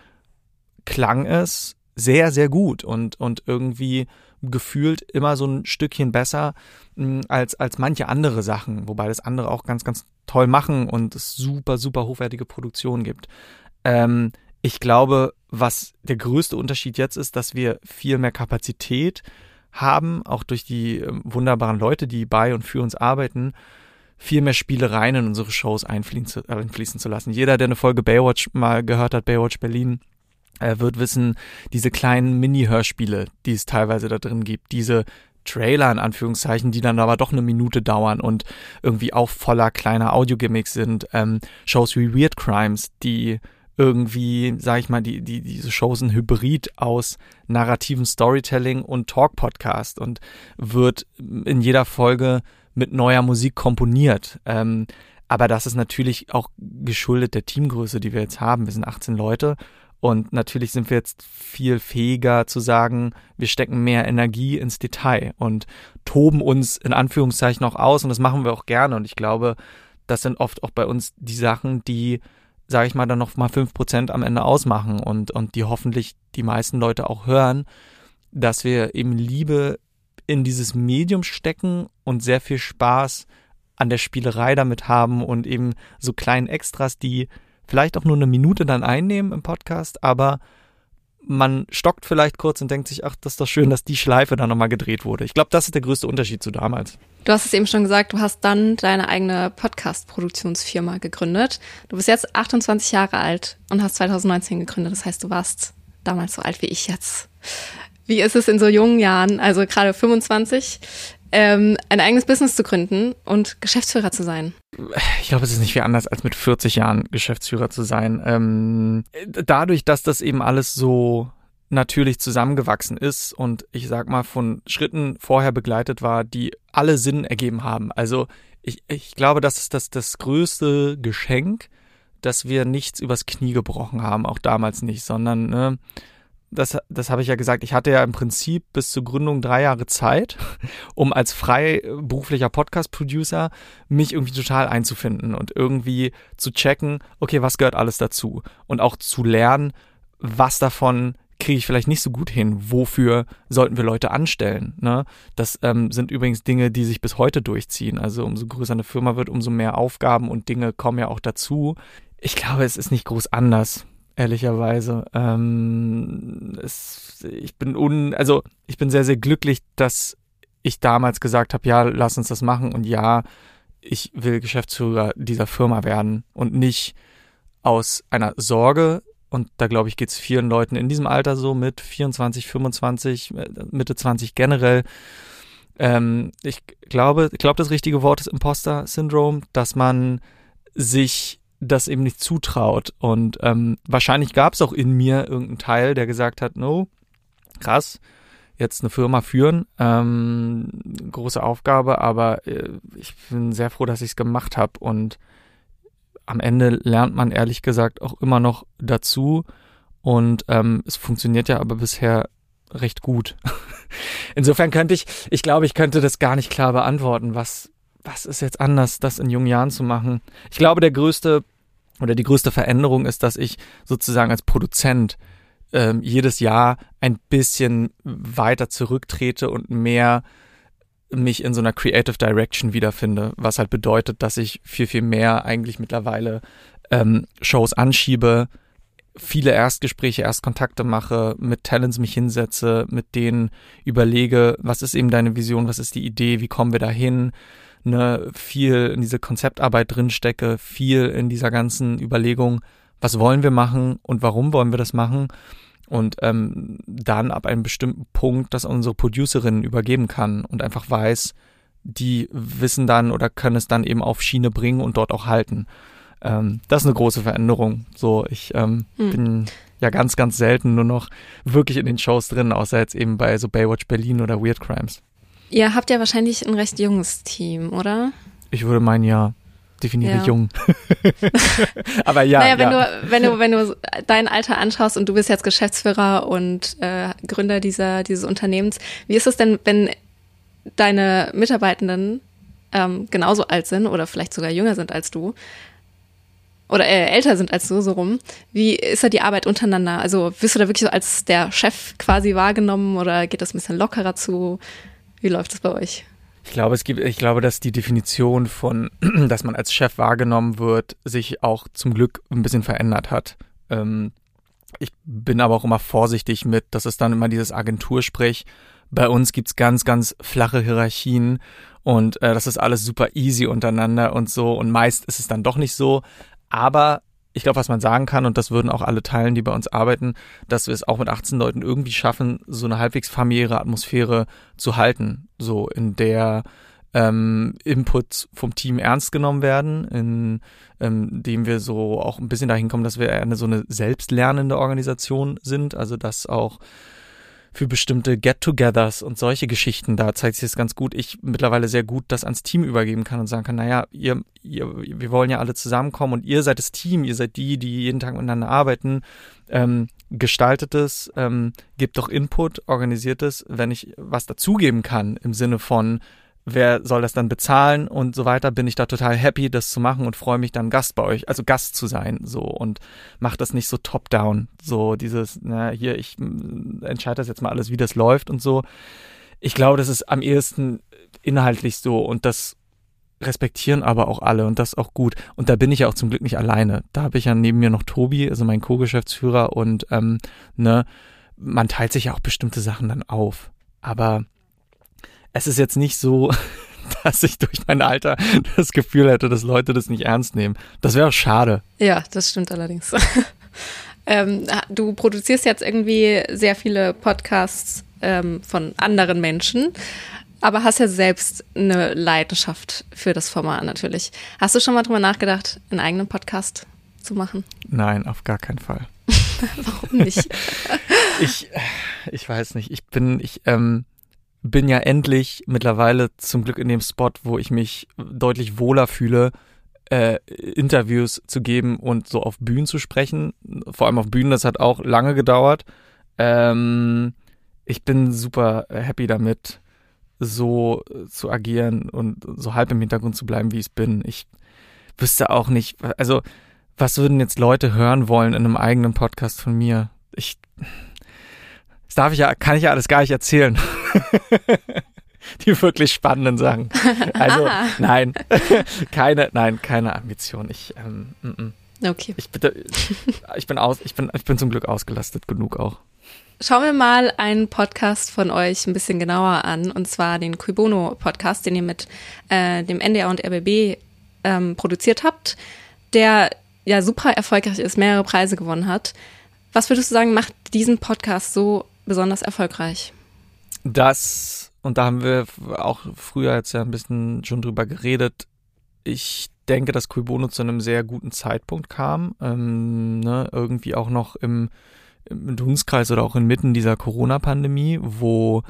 klang es sehr, sehr gut und, und irgendwie gefühlt immer so ein Stückchen besser hm, als, als manche andere Sachen, wobei das andere auch ganz, ganz toll machen und es super, super hochwertige Produktionen gibt. Ähm, ich glaube, was der größte Unterschied jetzt ist, dass wir viel mehr Kapazität haben, auch durch die äh, wunderbaren Leute, die bei und für uns arbeiten, viel mehr Spielereien in unsere Shows einfließen zu, einfließen zu lassen. Jeder, der eine Folge Baywatch mal gehört hat, Baywatch Berlin, er wird wissen, diese kleinen Mini-Hörspiele, die es teilweise da drin gibt, diese Trailer in Anführungszeichen, die dann aber doch eine Minute dauern und irgendwie auch voller kleiner Audio-Gimmicks sind. Ähm, Shows wie Weird Crimes, die irgendwie, sag ich mal, die, die, diese Shows ein Hybrid aus narrativen Storytelling und Talk-Podcast und wird in jeder Folge mit neuer Musik komponiert. Ähm, aber das ist natürlich auch geschuldet der Teamgröße, die wir jetzt haben. Wir sind 18 Leute und natürlich sind wir jetzt viel fähiger zu sagen, wir stecken mehr Energie ins Detail und toben uns in Anführungszeichen auch aus und das machen wir auch gerne. Und ich glaube, das sind oft auch bei uns die Sachen, die, sage ich mal, dann noch mal fünf Prozent am Ende ausmachen und, und die hoffentlich die meisten Leute auch hören, dass wir eben Liebe in dieses Medium stecken und sehr viel Spaß an der Spielerei damit haben und eben so kleinen Extras, die vielleicht auch nur eine Minute dann einnehmen im Podcast, aber man stockt vielleicht kurz und denkt sich, ach, das ist doch schön, dass die Schleife dann nochmal gedreht wurde. Ich glaube, das ist der größte Unterschied zu damals. Du hast es eben schon gesagt, du hast dann deine eigene Podcast-Produktionsfirma gegründet. Du bist jetzt 28 Jahre alt und hast 2019 gegründet. Das heißt, du warst damals so alt wie ich jetzt. Wie ist es in so jungen Jahren, also gerade 25, ähm, ein eigenes Business zu gründen und Geschäftsführer zu sein? Ich glaube, es ist nicht viel anders, als mit 40 Jahren Geschäftsführer zu sein. Ähm, dadurch, dass das eben alles so natürlich zusammengewachsen ist und ich sag mal von Schritten vorher begleitet war, die alle Sinn ergeben haben. Also ich, ich glaube, das ist das, das größte Geschenk, dass wir nichts übers Knie gebrochen haben, auch damals nicht, sondern ne, das, das habe ich ja gesagt, ich hatte ja im Prinzip bis zur Gründung drei Jahre Zeit, um als freiberuflicher Podcast-Producer mich irgendwie total einzufinden und irgendwie zu checken, okay, was gehört alles dazu? Und auch zu lernen, was davon kriege ich vielleicht nicht so gut hin. Wofür sollten wir Leute anstellen? Ne? Das ähm, sind übrigens Dinge, die sich bis heute durchziehen. Also umso größer eine Firma wird, umso mehr Aufgaben und Dinge kommen ja auch dazu. Ich glaube, es ist nicht groß anders ehrlicherweise. Ähm, es, ich bin un, also ich bin sehr, sehr glücklich, dass ich damals gesagt habe, ja, lass uns das machen und ja, ich will Geschäftsführer dieser Firma werden und nicht aus einer Sorge, und da glaube ich, geht es vielen Leuten in diesem Alter so mit 24, 25, äh, Mitte 20 generell. Ähm, ich glaube, ich glaube, das richtige Wort ist Imposter-Syndrom, dass man sich das eben nicht zutraut. Und ähm, wahrscheinlich gab es auch in mir irgendeinen Teil, der gesagt hat, no, krass, jetzt eine Firma führen, ähm, große Aufgabe, aber äh, ich bin sehr froh, dass ich es gemacht habe. Und am Ende lernt man ehrlich gesagt auch immer noch dazu. Und ähm, es funktioniert ja aber bisher recht gut. Insofern könnte ich, ich glaube, ich könnte das gar nicht klar beantworten, was, was ist jetzt anders, das in jungen Jahren zu machen? Ich glaube, der größte oder die größte Veränderung ist, dass ich sozusagen als Produzent ähm, jedes Jahr ein bisschen weiter zurücktrete und mehr mich in so einer Creative Direction wiederfinde, was halt bedeutet, dass ich viel, viel mehr eigentlich mittlerweile ähm, Shows anschiebe, viele Erstgespräche, Erstkontakte mache, mit Talents mich hinsetze, mit denen überlege, was ist eben deine Vision, was ist die Idee, wie kommen wir dahin, ne, viel in diese Konzeptarbeit drinstecke, viel in dieser ganzen Überlegung, was wollen wir machen und warum wollen wir das machen und ähm, dann ab einem bestimmten Punkt das unsere Producerin übergeben kann und einfach weiß, die wissen dann oder können es dann eben auf Schiene bringen und dort auch halten. Ähm, das ist eine große Veränderung. So, ich ähm, hm. bin ja ganz, ganz selten nur noch wirklich in den Shows drin, außer jetzt eben bei so Baywatch Berlin oder Weird Crimes. Ihr habt ja wahrscheinlich ein recht junges Team, oder? Ich würde meinen, ja. Definiere ja. jung. Aber ja. Naja, wenn ja. du, wenn du, wenn du dein Alter anschaust und du bist jetzt Geschäftsführer und äh, Gründer dieser, dieses Unternehmens, wie ist es denn, wenn deine Mitarbeitenden ähm, genauso alt sind oder vielleicht sogar jünger sind als du? Oder äh, älter sind als du, so rum. Wie ist da die Arbeit untereinander? Also wirst du da wirklich so als der Chef quasi wahrgenommen oder geht das ein bisschen lockerer zu? Wie läuft es bei euch? Ich glaube, es gibt, ich glaube, dass die Definition von, dass man als Chef wahrgenommen wird, sich auch zum Glück ein bisschen verändert hat. Ähm, ich bin aber auch immer vorsichtig mit, dass es dann immer dieses Agentursprech. Bei uns gibt's ganz, ganz flache Hierarchien und äh, das ist alles super easy untereinander und so. Und meist ist es dann doch nicht so. Aber ich glaube, was man sagen kann, und das würden auch alle teilen, die bei uns arbeiten, dass wir es auch mit 18 Leuten irgendwie schaffen, so eine halbwegs familiäre Atmosphäre zu halten, so in der ähm, Inputs vom Team ernst genommen werden, in ähm, dem wir so auch ein bisschen dahin kommen, dass wir eine so eine selbstlernende Organisation sind, also dass auch für bestimmte Get-togethers und solche Geschichten, da zeigt sich es ganz gut, ich mittlerweile sehr gut das ans Team übergeben kann und sagen kann, naja, ihr, ihr, wir wollen ja alle zusammenkommen und ihr seid das Team, ihr seid die, die jeden Tag miteinander arbeiten, ähm, gestaltet es, ähm, gebt doch Input, organisiert es, wenn ich was dazugeben kann im Sinne von, wer soll das dann bezahlen und so weiter, bin ich da total happy, das zu machen und freue mich dann Gast bei euch, also Gast zu sein, so und macht das nicht so top-down, so dieses, na, hier, ich entscheide das jetzt mal alles, wie das läuft und so. Ich glaube, das ist am ehesten inhaltlich so und das respektieren aber auch alle und das auch gut. Und da bin ich ja auch zum Glück nicht alleine. Da habe ich ja neben mir noch Tobi, also mein Co-Geschäftsführer und ähm, ne, man teilt sich ja auch bestimmte Sachen dann auf. Aber es ist jetzt nicht so, dass ich durch mein Alter das Gefühl hätte, dass Leute das nicht ernst nehmen. Das wäre schade. Ja, das stimmt allerdings. ähm, du produzierst jetzt irgendwie sehr viele Podcasts ähm, von anderen Menschen, aber hast ja selbst eine Leidenschaft für das Format natürlich. Hast du schon mal drüber nachgedacht, einen eigenen Podcast zu machen? Nein, auf gar keinen Fall. Warum nicht? ich, ich weiß nicht. Ich bin, ich, ähm, bin ja endlich mittlerweile zum Glück in dem Spot, wo ich mich deutlich wohler fühle, äh, Interviews zu geben und so auf Bühnen zu sprechen. Vor allem auf Bühnen, das hat auch lange gedauert. Ähm, ich bin super happy damit, so zu agieren und so halb im Hintergrund zu bleiben, wie ich bin. Ich wüsste auch nicht, also was würden jetzt Leute hören wollen in einem eigenen Podcast von mir? Ich das darf ich ja, kann ich ja alles gar nicht erzählen. Die wirklich spannenden Sachen. Also, Ah. nein, keine, nein, keine Ambition. Ich, ähm, mm, mm. Okay. ich bitte, ich bin aus, ich bin, ich bin zum Glück ausgelastet genug auch. Schauen wir mal einen Podcast von euch ein bisschen genauer an, und zwar den Kuibono-Podcast, den ihr mit äh, dem NDR und RBB ähm, produziert habt, der ja super erfolgreich ist, mehrere Preise gewonnen hat. Was würdest du sagen, macht diesen Podcast so besonders erfolgreich? Das, und da haben wir auch früher jetzt ja ein bisschen schon drüber geredet, ich denke, dass Cui zu einem sehr guten Zeitpunkt kam, ähm, ne, irgendwie auch noch im, im Dunstkreis oder auch inmitten dieser Corona-Pandemie, wo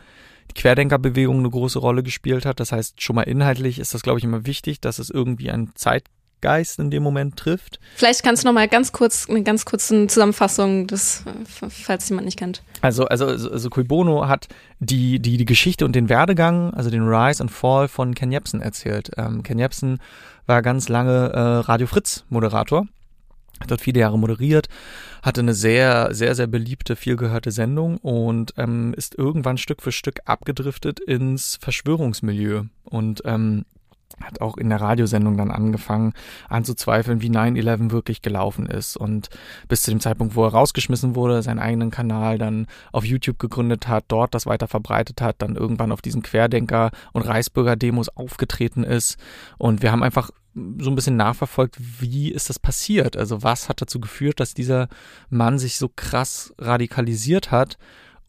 die Querdenkerbewegung eine große Rolle gespielt hat. Das heißt, schon mal inhaltlich ist das, glaube ich, immer wichtig, dass es irgendwie einen Zeitgeist in dem Moment trifft. Vielleicht kannst du noch mal ganz kurz eine ganz kurze Zusammenfassung des, falls jemand nicht kennt. Also, also, also, also Cui Bono hat die, die, die Geschichte und den Werdegang, also den Rise and Fall von Ken Jebsen erzählt. Ähm, Ken Jebsen war ganz lange äh, Radio Fritz Moderator, hat dort viele Jahre moderiert, hatte eine sehr, sehr, sehr beliebte, vielgehörte Sendung und ähm, ist irgendwann Stück für Stück abgedriftet ins Verschwörungsmilieu und ähm, hat auch in der Radiosendung dann angefangen anzuzweifeln, wie 9-11 wirklich gelaufen ist. Und bis zu dem Zeitpunkt, wo er rausgeschmissen wurde, seinen eigenen Kanal dann auf YouTube gegründet hat, dort das weiter verbreitet hat, dann irgendwann auf diesen Querdenker- und Reichsbürger-Demos aufgetreten ist. Und wir haben einfach so ein bisschen nachverfolgt, wie ist das passiert? Also was hat dazu geführt, dass dieser Mann sich so krass radikalisiert hat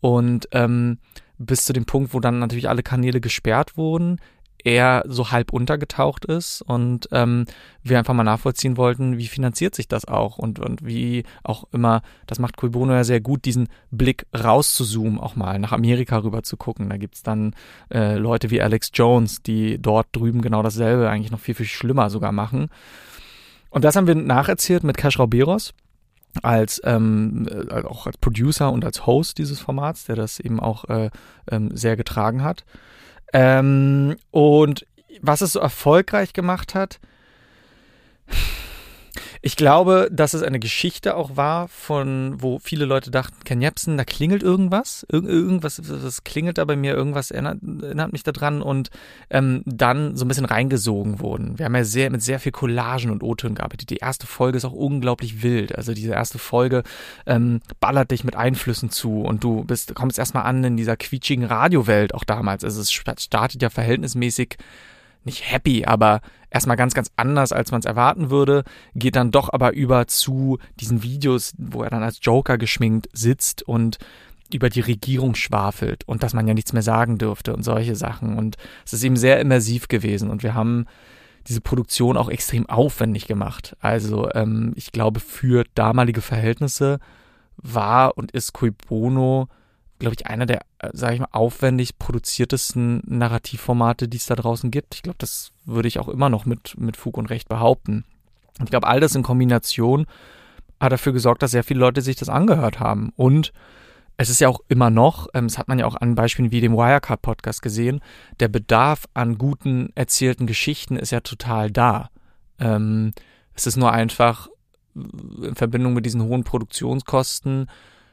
und ähm, bis zu dem Punkt, wo dann natürlich alle Kanäle gesperrt wurden, er so halb untergetaucht ist und ähm, wir einfach mal nachvollziehen wollten, wie finanziert sich das auch und, und wie auch immer, das macht Cui Bono ja sehr gut, diesen Blick rauszuzoomen, auch mal nach Amerika rüber zu gucken. Da gibt's dann äh, Leute wie Alex Jones, die dort drüben genau dasselbe, eigentlich noch viel, viel schlimmer sogar machen. Und das haben wir nacherzählt mit Kaschrau Beros als ähm, äh, auch als Producer und als Host dieses Formats, der das eben auch äh, ähm, sehr getragen hat. Ähm, und was es so erfolgreich gemacht hat, ich glaube, dass es eine Geschichte auch war, von wo viele Leute dachten, Ken Jebsen, da klingelt irgendwas, Ir irgendwas, das klingelt da bei mir, irgendwas erinnert, erinnert mich daran und ähm, dann so ein bisschen reingesogen wurden. Wir haben ja sehr mit sehr viel Collagen und O-Tönen gearbeitet. Die erste Folge ist auch unglaublich wild. Also diese erste Folge ähm, ballert dich mit Einflüssen zu und du bist kommst erstmal an in dieser quietschigen Radiowelt auch damals. Also es startet ja verhältnismäßig nicht happy, aber erstmal ganz, ganz anders, als man es erwarten würde, geht dann doch aber über zu diesen Videos, wo er dann als Joker geschminkt sitzt und über die Regierung schwafelt und dass man ja nichts mehr sagen dürfte und solche Sachen. Und es ist eben sehr immersiv gewesen und wir haben diese Produktion auch extrem aufwendig gemacht. Also ähm, ich glaube, für damalige Verhältnisse war und ist Cui Bono glaube ich, einer der, sage ich mal, aufwendig produziertesten Narrativformate, die es da draußen gibt. Ich glaube, das würde ich auch immer noch mit, mit Fug und Recht behaupten. Und ich glaube, all das in Kombination hat dafür gesorgt, dass sehr viele Leute sich das angehört haben. Und es ist ja auch immer noch, ähm, das hat man ja auch an Beispielen wie dem Wirecard-Podcast gesehen, der Bedarf an guten erzählten Geschichten ist ja total da. Ähm, es ist nur einfach in Verbindung mit diesen hohen Produktionskosten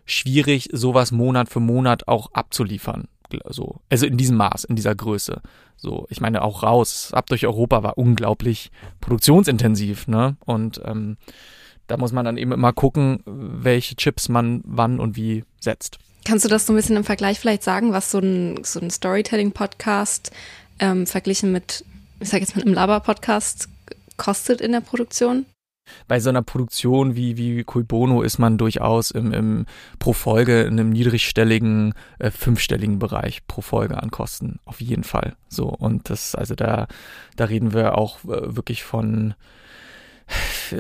schwierig, sowas Monat für Monat auch abzuliefern. so. Also in diesem Maß, in dieser Größe. So, ich meine, auch raus, ab durch Europa war unglaublich produktionsintensiv, ne? Und ähm, da muss man dann eben immer gucken, welche Chips man wann und wie setzt. Kannst du das so ein bisschen im Vergleich vielleicht sagen, was so ein, so ein Storytelling-Podcast ähm, verglichen mit, ich sag jetzt mal, einem Laber-Podcast kostet in der Produktion? Bei so einer Produktion wie, wie Cui Bono ist man durchaus im, im pro Folge in einem niedrigstelligen, äh, fünfstelligen Bereich pro Folge an Kosten. Auf jeden Fall. So. Und das, also da, da reden wir auch äh, wirklich von,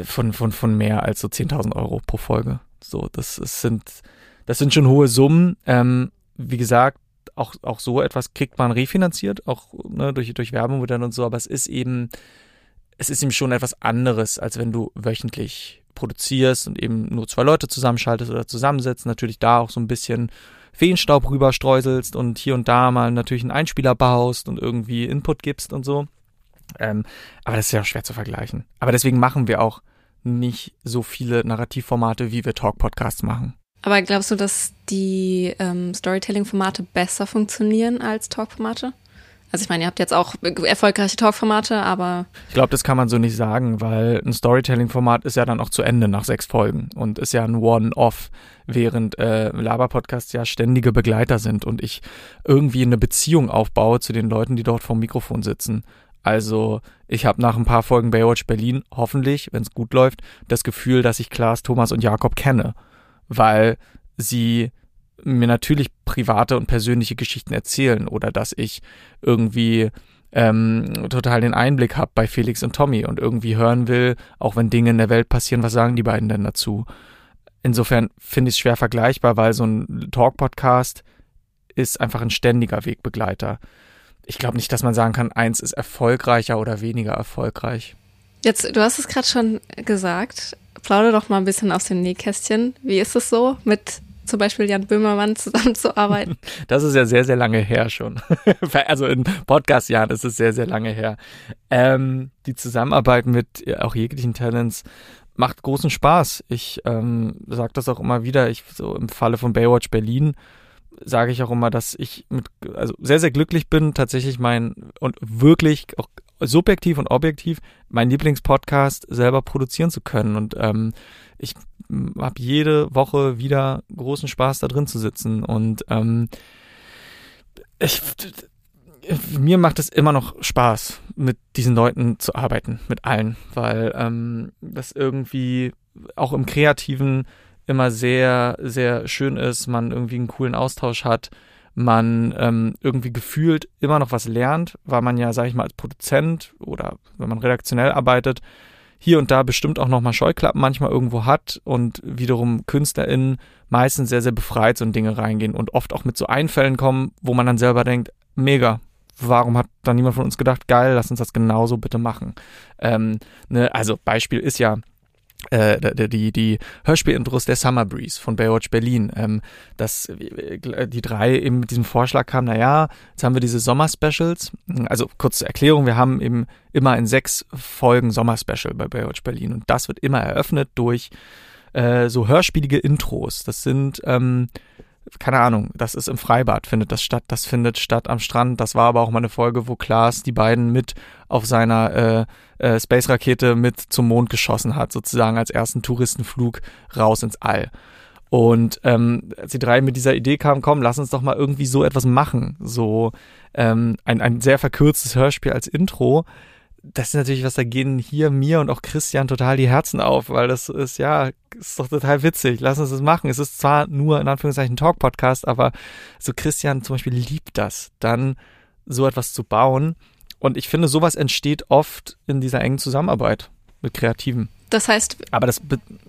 von, von, von mehr als so 10.000 Euro pro Folge. So, das, das sind, das sind schon hohe Summen. Ähm, wie gesagt, auch, auch so etwas kriegt man refinanziert, auch ne, durch, durch Werbung und so, aber es ist eben, es ist eben schon etwas anderes, als wenn du wöchentlich produzierst und eben nur zwei Leute zusammenschaltest oder zusammensetzt, natürlich da auch so ein bisschen Feenstaub rüberstreuselst und hier und da mal natürlich einen Einspieler baust und irgendwie Input gibst und so. Ähm, aber das ist ja schwer zu vergleichen. Aber deswegen machen wir auch nicht so viele Narrativformate, wie wir Talk-Podcasts machen. Aber glaubst du, dass die ähm, Storytelling-Formate besser funktionieren als Talk-Formate? Also ich meine, ihr habt jetzt auch erfolgreiche Talk-Formate, aber. Ich glaube, das kann man so nicht sagen, weil ein Storytelling-Format ist ja dann auch zu Ende nach sechs Folgen und ist ja ein One-Off, während äh, Laber-Podcasts ja ständige Begleiter sind und ich irgendwie eine Beziehung aufbaue zu den Leuten, die dort vor dem Mikrofon sitzen. Also ich habe nach ein paar Folgen Baywatch Berlin hoffentlich, wenn es gut läuft, das Gefühl, dass ich Klaas, Thomas und Jakob kenne weil sie mir natürlich private und persönliche Geschichten erzählen oder dass ich irgendwie ähm, total den Einblick habe bei Felix und Tommy und irgendwie hören will, auch wenn Dinge in der Welt passieren, was sagen die beiden denn dazu? Insofern finde ich es schwer vergleichbar, weil so ein Talk-Podcast ist einfach ein ständiger Wegbegleiter. Ich glaube nicht, dass man sagen kann, eins ist erfolgreicher oder weniger erfolgreich. Jetzt, du hast es gerade schon gesagt, plauder doch mal ein bisschen aus dem Nähkästchen. Wie ist es so, mit zum Beispiel Jan Böhmermann zusammenzuarbeiten? Das ist ja sehr, sehr lange her schon. also in Podcast-Jahren ist es sehr, sehr lange her. Ähm, die Zusammenarbeit mit auch jeglichen Talents macht großen Spaß. Ich ähm, sage das auch immer wieder. Ich so im Falle von Baywatch Berlin sage ich auch immer, dass ich mit also sehr sehr glücklich bin, tatsächlich mein und wirklich auch subjektiv und objektiv meinen Lieblingspodcast selber produzieren zu können. Und ähm, ich habe jede Woche wieder großen Spaß da drin zu sitzen. Und ähm, ich, mir macht es immer noch Spaß, mit diesen Leuten zu arbeiten, mit allen, weil ähm, das irgendwie auch im Kreativen immer sehr, sehr schön ist, man irgendwie einen coolen Austausch hat man ähm, irgendwie gefühlt immer noch was lernt, weil man ja, sag ich mal, als Produzent oder wenn man redaktionell arbeitet, hier und da bestimmt auch nochmal Scheuklappen manchmal irgendwo hat und wiederum KünstlerInnen meistens sehr, sehr befreit so in Dinge reingehen und oft auch mit so Einfällen kommen, wo man dann selber denkt, mega, warum hat da niemand von uns gedacht, geil, lass uns das genauso bitte machen. Ähm, ne, also Beispiel ist ja, äh, die, die Hörspielintros der Summer Breeze von Baywatch Berlin, ähm, dass äh, die drei eben mit diesem Vorschlag kamen, naja, jetzt haben wir diese Sommer-Specials, also kurze Erklärung, wir haben eben immer in sechs Folgen Sommer-Special bei Baywatch Berlin und das wird immer eröffnet durch äh, so hörspielige Intros. Das sind ähm, keine Ahnung, das ist im Freibad, findet das statt, das findet statt am Strand. Das war aber auch mal eine Folge, wo Klaas die beiden mit auf seiner äh, äh, Space-Rakete mit zum Mond geschossen hat, sozusagen als ersten Touristenflug raus ins All. Und ähm, als die drei mit dieser Idee kamen, komm, lass uns doch mal irgendwie so etwas machen. So ähm, ein, ein sehr verkürztes Hörspiel als Intro das ist natürlich was, da gehen hier mir und auch Christian total die Herzen auf, weil das ist ja, ist doch total witzig. Lass uns das machen. Es ist zwar nur in Anführungszeichen Talk-Podcast, aber so Christian zum Beispiel liebt das, dann so etwas zu bauen. Und ich finde, sowas entsteht oft in dieser engen Zusammenarbeit mit Kreativen. Das heißt, aber das,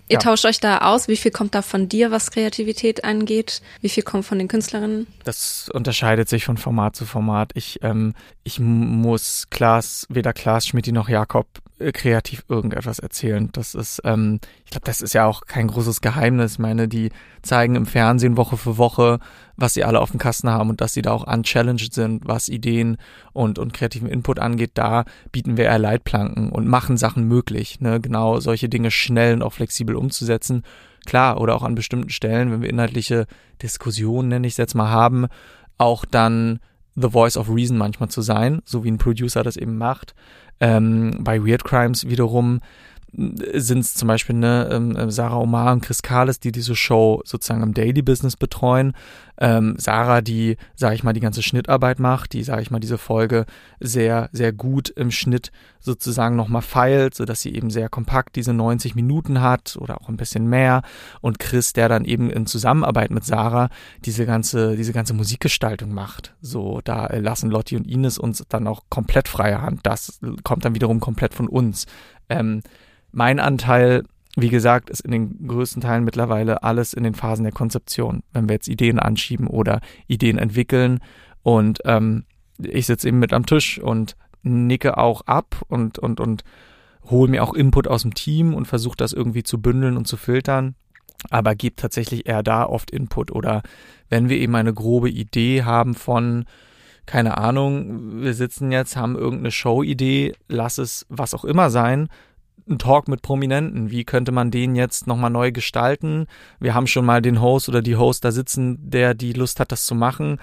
ja. ihr tauscht euch da aus. Wie viel kommt da von dir, was Kreativität angeht? Wie viel kommt von den Künstlerinnen? Das unterscheidet sich von Format zu Format. Ich, ähm, ich muss Klaas, weder Klaas Schmidt noch Jakob äh, kreativ irgendetwas erzählen. Das ist, ähm, ich glaube, das ist ja auch kein großes Geheimnis. Ich meine, die zeigen im Fernsehen Woche für Woche, was sie alle auf dem Kasten haben und dass sie da auch unchallenged sind, was Ideen und, und kreativen Input angeht. Da bieten wir eher Leitplanken und machen Sachen möglich. Ne? Genau solche Dinge schnell und auch flexibel umzusetzen. Klar, oder auch an bestimmten Stellen, wenn wir inhaltliche Diskussionen, nenne ich es jetzt mal, haben, auch dann the voice of reason manchmal zu sein, so wie ein Producer das eben macht. Ähm, bei Weird Crimes wiederum sind es zum Beispiel ne, ähm, äh, Sarah Omar und Chris Kahles, die diese Show sozusagen im Daily Business betreuen. Ähm, Sarah, die, sage ich mal, die ganze Schnittarbeit macht, die, sage ich mal, diese Folge sehr, sehr gut im Schnitt sozusagen nochmal feilt, sodass sie eben sehr kompakt diese 90 Minuten hat oder auch ein bisschen mehr. Und Chris, der dann eben in Zusammenarbeit mit Sarah diese ganze, diese ganze Musikgestaltung macht. So, da lassen Lotti und Ines uns dann auch komplett freie Hand. Das kommt dann wiederum komplett von uns. Ähm, mein Anteil, wie gesagt, ist in den größten Teilen mittlerweile alles in den Phasen der Konzeption. Wenn wir jetzt Ideen anschieben oder Ideen entwickeln und ähm, ich sitze eben mit am Tisch und nicke auch ab und, und, und hole mir auch Input aus dem Team und versuche das irgendwie zu bündeln und zu filtern, aber gebe tatsächlich eher da oft Input oder wenn wir eben eine grobe Idee haben von, keine Ahnung, wir sitzen jetzt, haben irgendeine Show-Idee, lass es was auch immer sein, ein Talk mit Prominenten. Wie könnte man den jetzt nochmal neu gestalten? Wir haben schon mal den Host oder die Host da sitzen, der die Lust hat, das zu machen.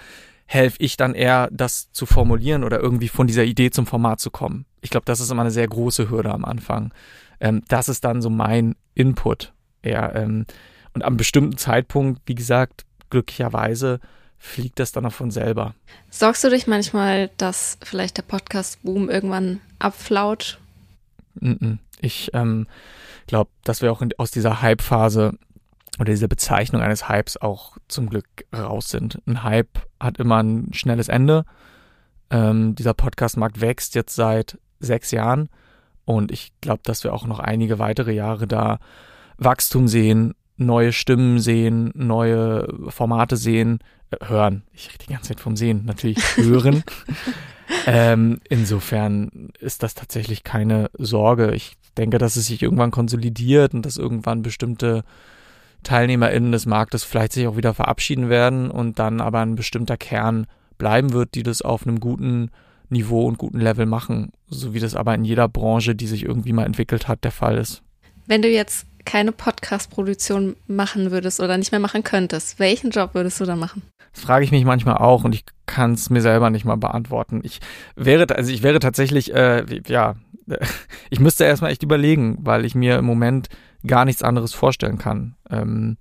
Helfe ich dann eher, das zu formulieren oder irgendwie von dieser Idee zum Format zu kommen? Ich glaube, das ist immer eine sehr große Hürde am Anfang. Ähm, das ist dann so mein Input. Eher, ähm, und am bestimmten Zeitpunkt, wie gesagt, glücklicherweise fliegt das dann auch von selber. Sorgst du dich manchmal, dass vielleicht der Podcast-Boom irgendwann abflaut? Mm -mm. Ich ähm, glaube, dass wir auch in, aus dieser Hype-Phase oder dieser Bezeichnung eines Hypes auch zum Glück raus sind. Ein Hype hat immer ein schnelles Ende. Ähm, dieser Podcast-Markt wächst jetzt seit sechs Jahren und ich glaube, dass wir auch noch einige weitere Jahre da Wachstum sehen, neue Stimmen sehen, neue Formate sehen, äh, hören. Ich rede die ganze Zeit vom Sehen, natürlich hören. ähm, insofern ist das tatsächlich keine Sorge. Ich denke, dass es sich irgendwann konsolidiert und dass irgendwann bestimmte TeilnehmerInnen des Marktes vielleicht sich auch wieder verabschieden werden und dann aber ein bestimmter Kern bleiben wird, die das auf einem guten Niveau und guten Level machen, so wie das aber in jeder Branche, die sich irgendwie mal entwickelt hat, der Fall ist. Wenn du jetzt keine Podcast-Produktion machen würdest oder nicht mehr machen könntest, welchen Job würdest du dann machen? Das frage ich mich manchmal auch und ich kann es mir selber nicht mal beantworten. Ich wäre, also ich wäre tatsächlich, äh, ja, ich müsste erstmal echt überlegen, weil ich mir im Moment gar nichts anderes vorstellen kann. Ähm,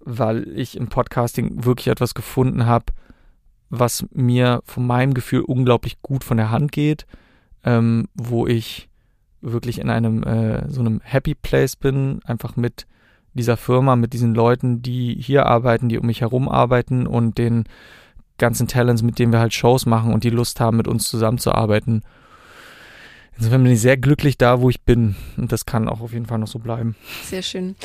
weil ich im Podcasting wirklich etwas gefunden habe, was mir von meinem Gefühl unglaublich gut von der Hand geht, ähm, wo ich wirklich in einem äh, so einem Happy Place bin, einfach mit dieser Firma, mit diesen Leuten, die hier arbeiten, die um mich herum arbeiten und den ganzen Talents, mit denen wir halt Shows machen und die Lust haben, mit uns zusammenzuarbeiten. Insofern bin ich sehr glücklich da, wo ich bin. Und das kann auch auf jeden Fall noch so bleiben. Sehr schön.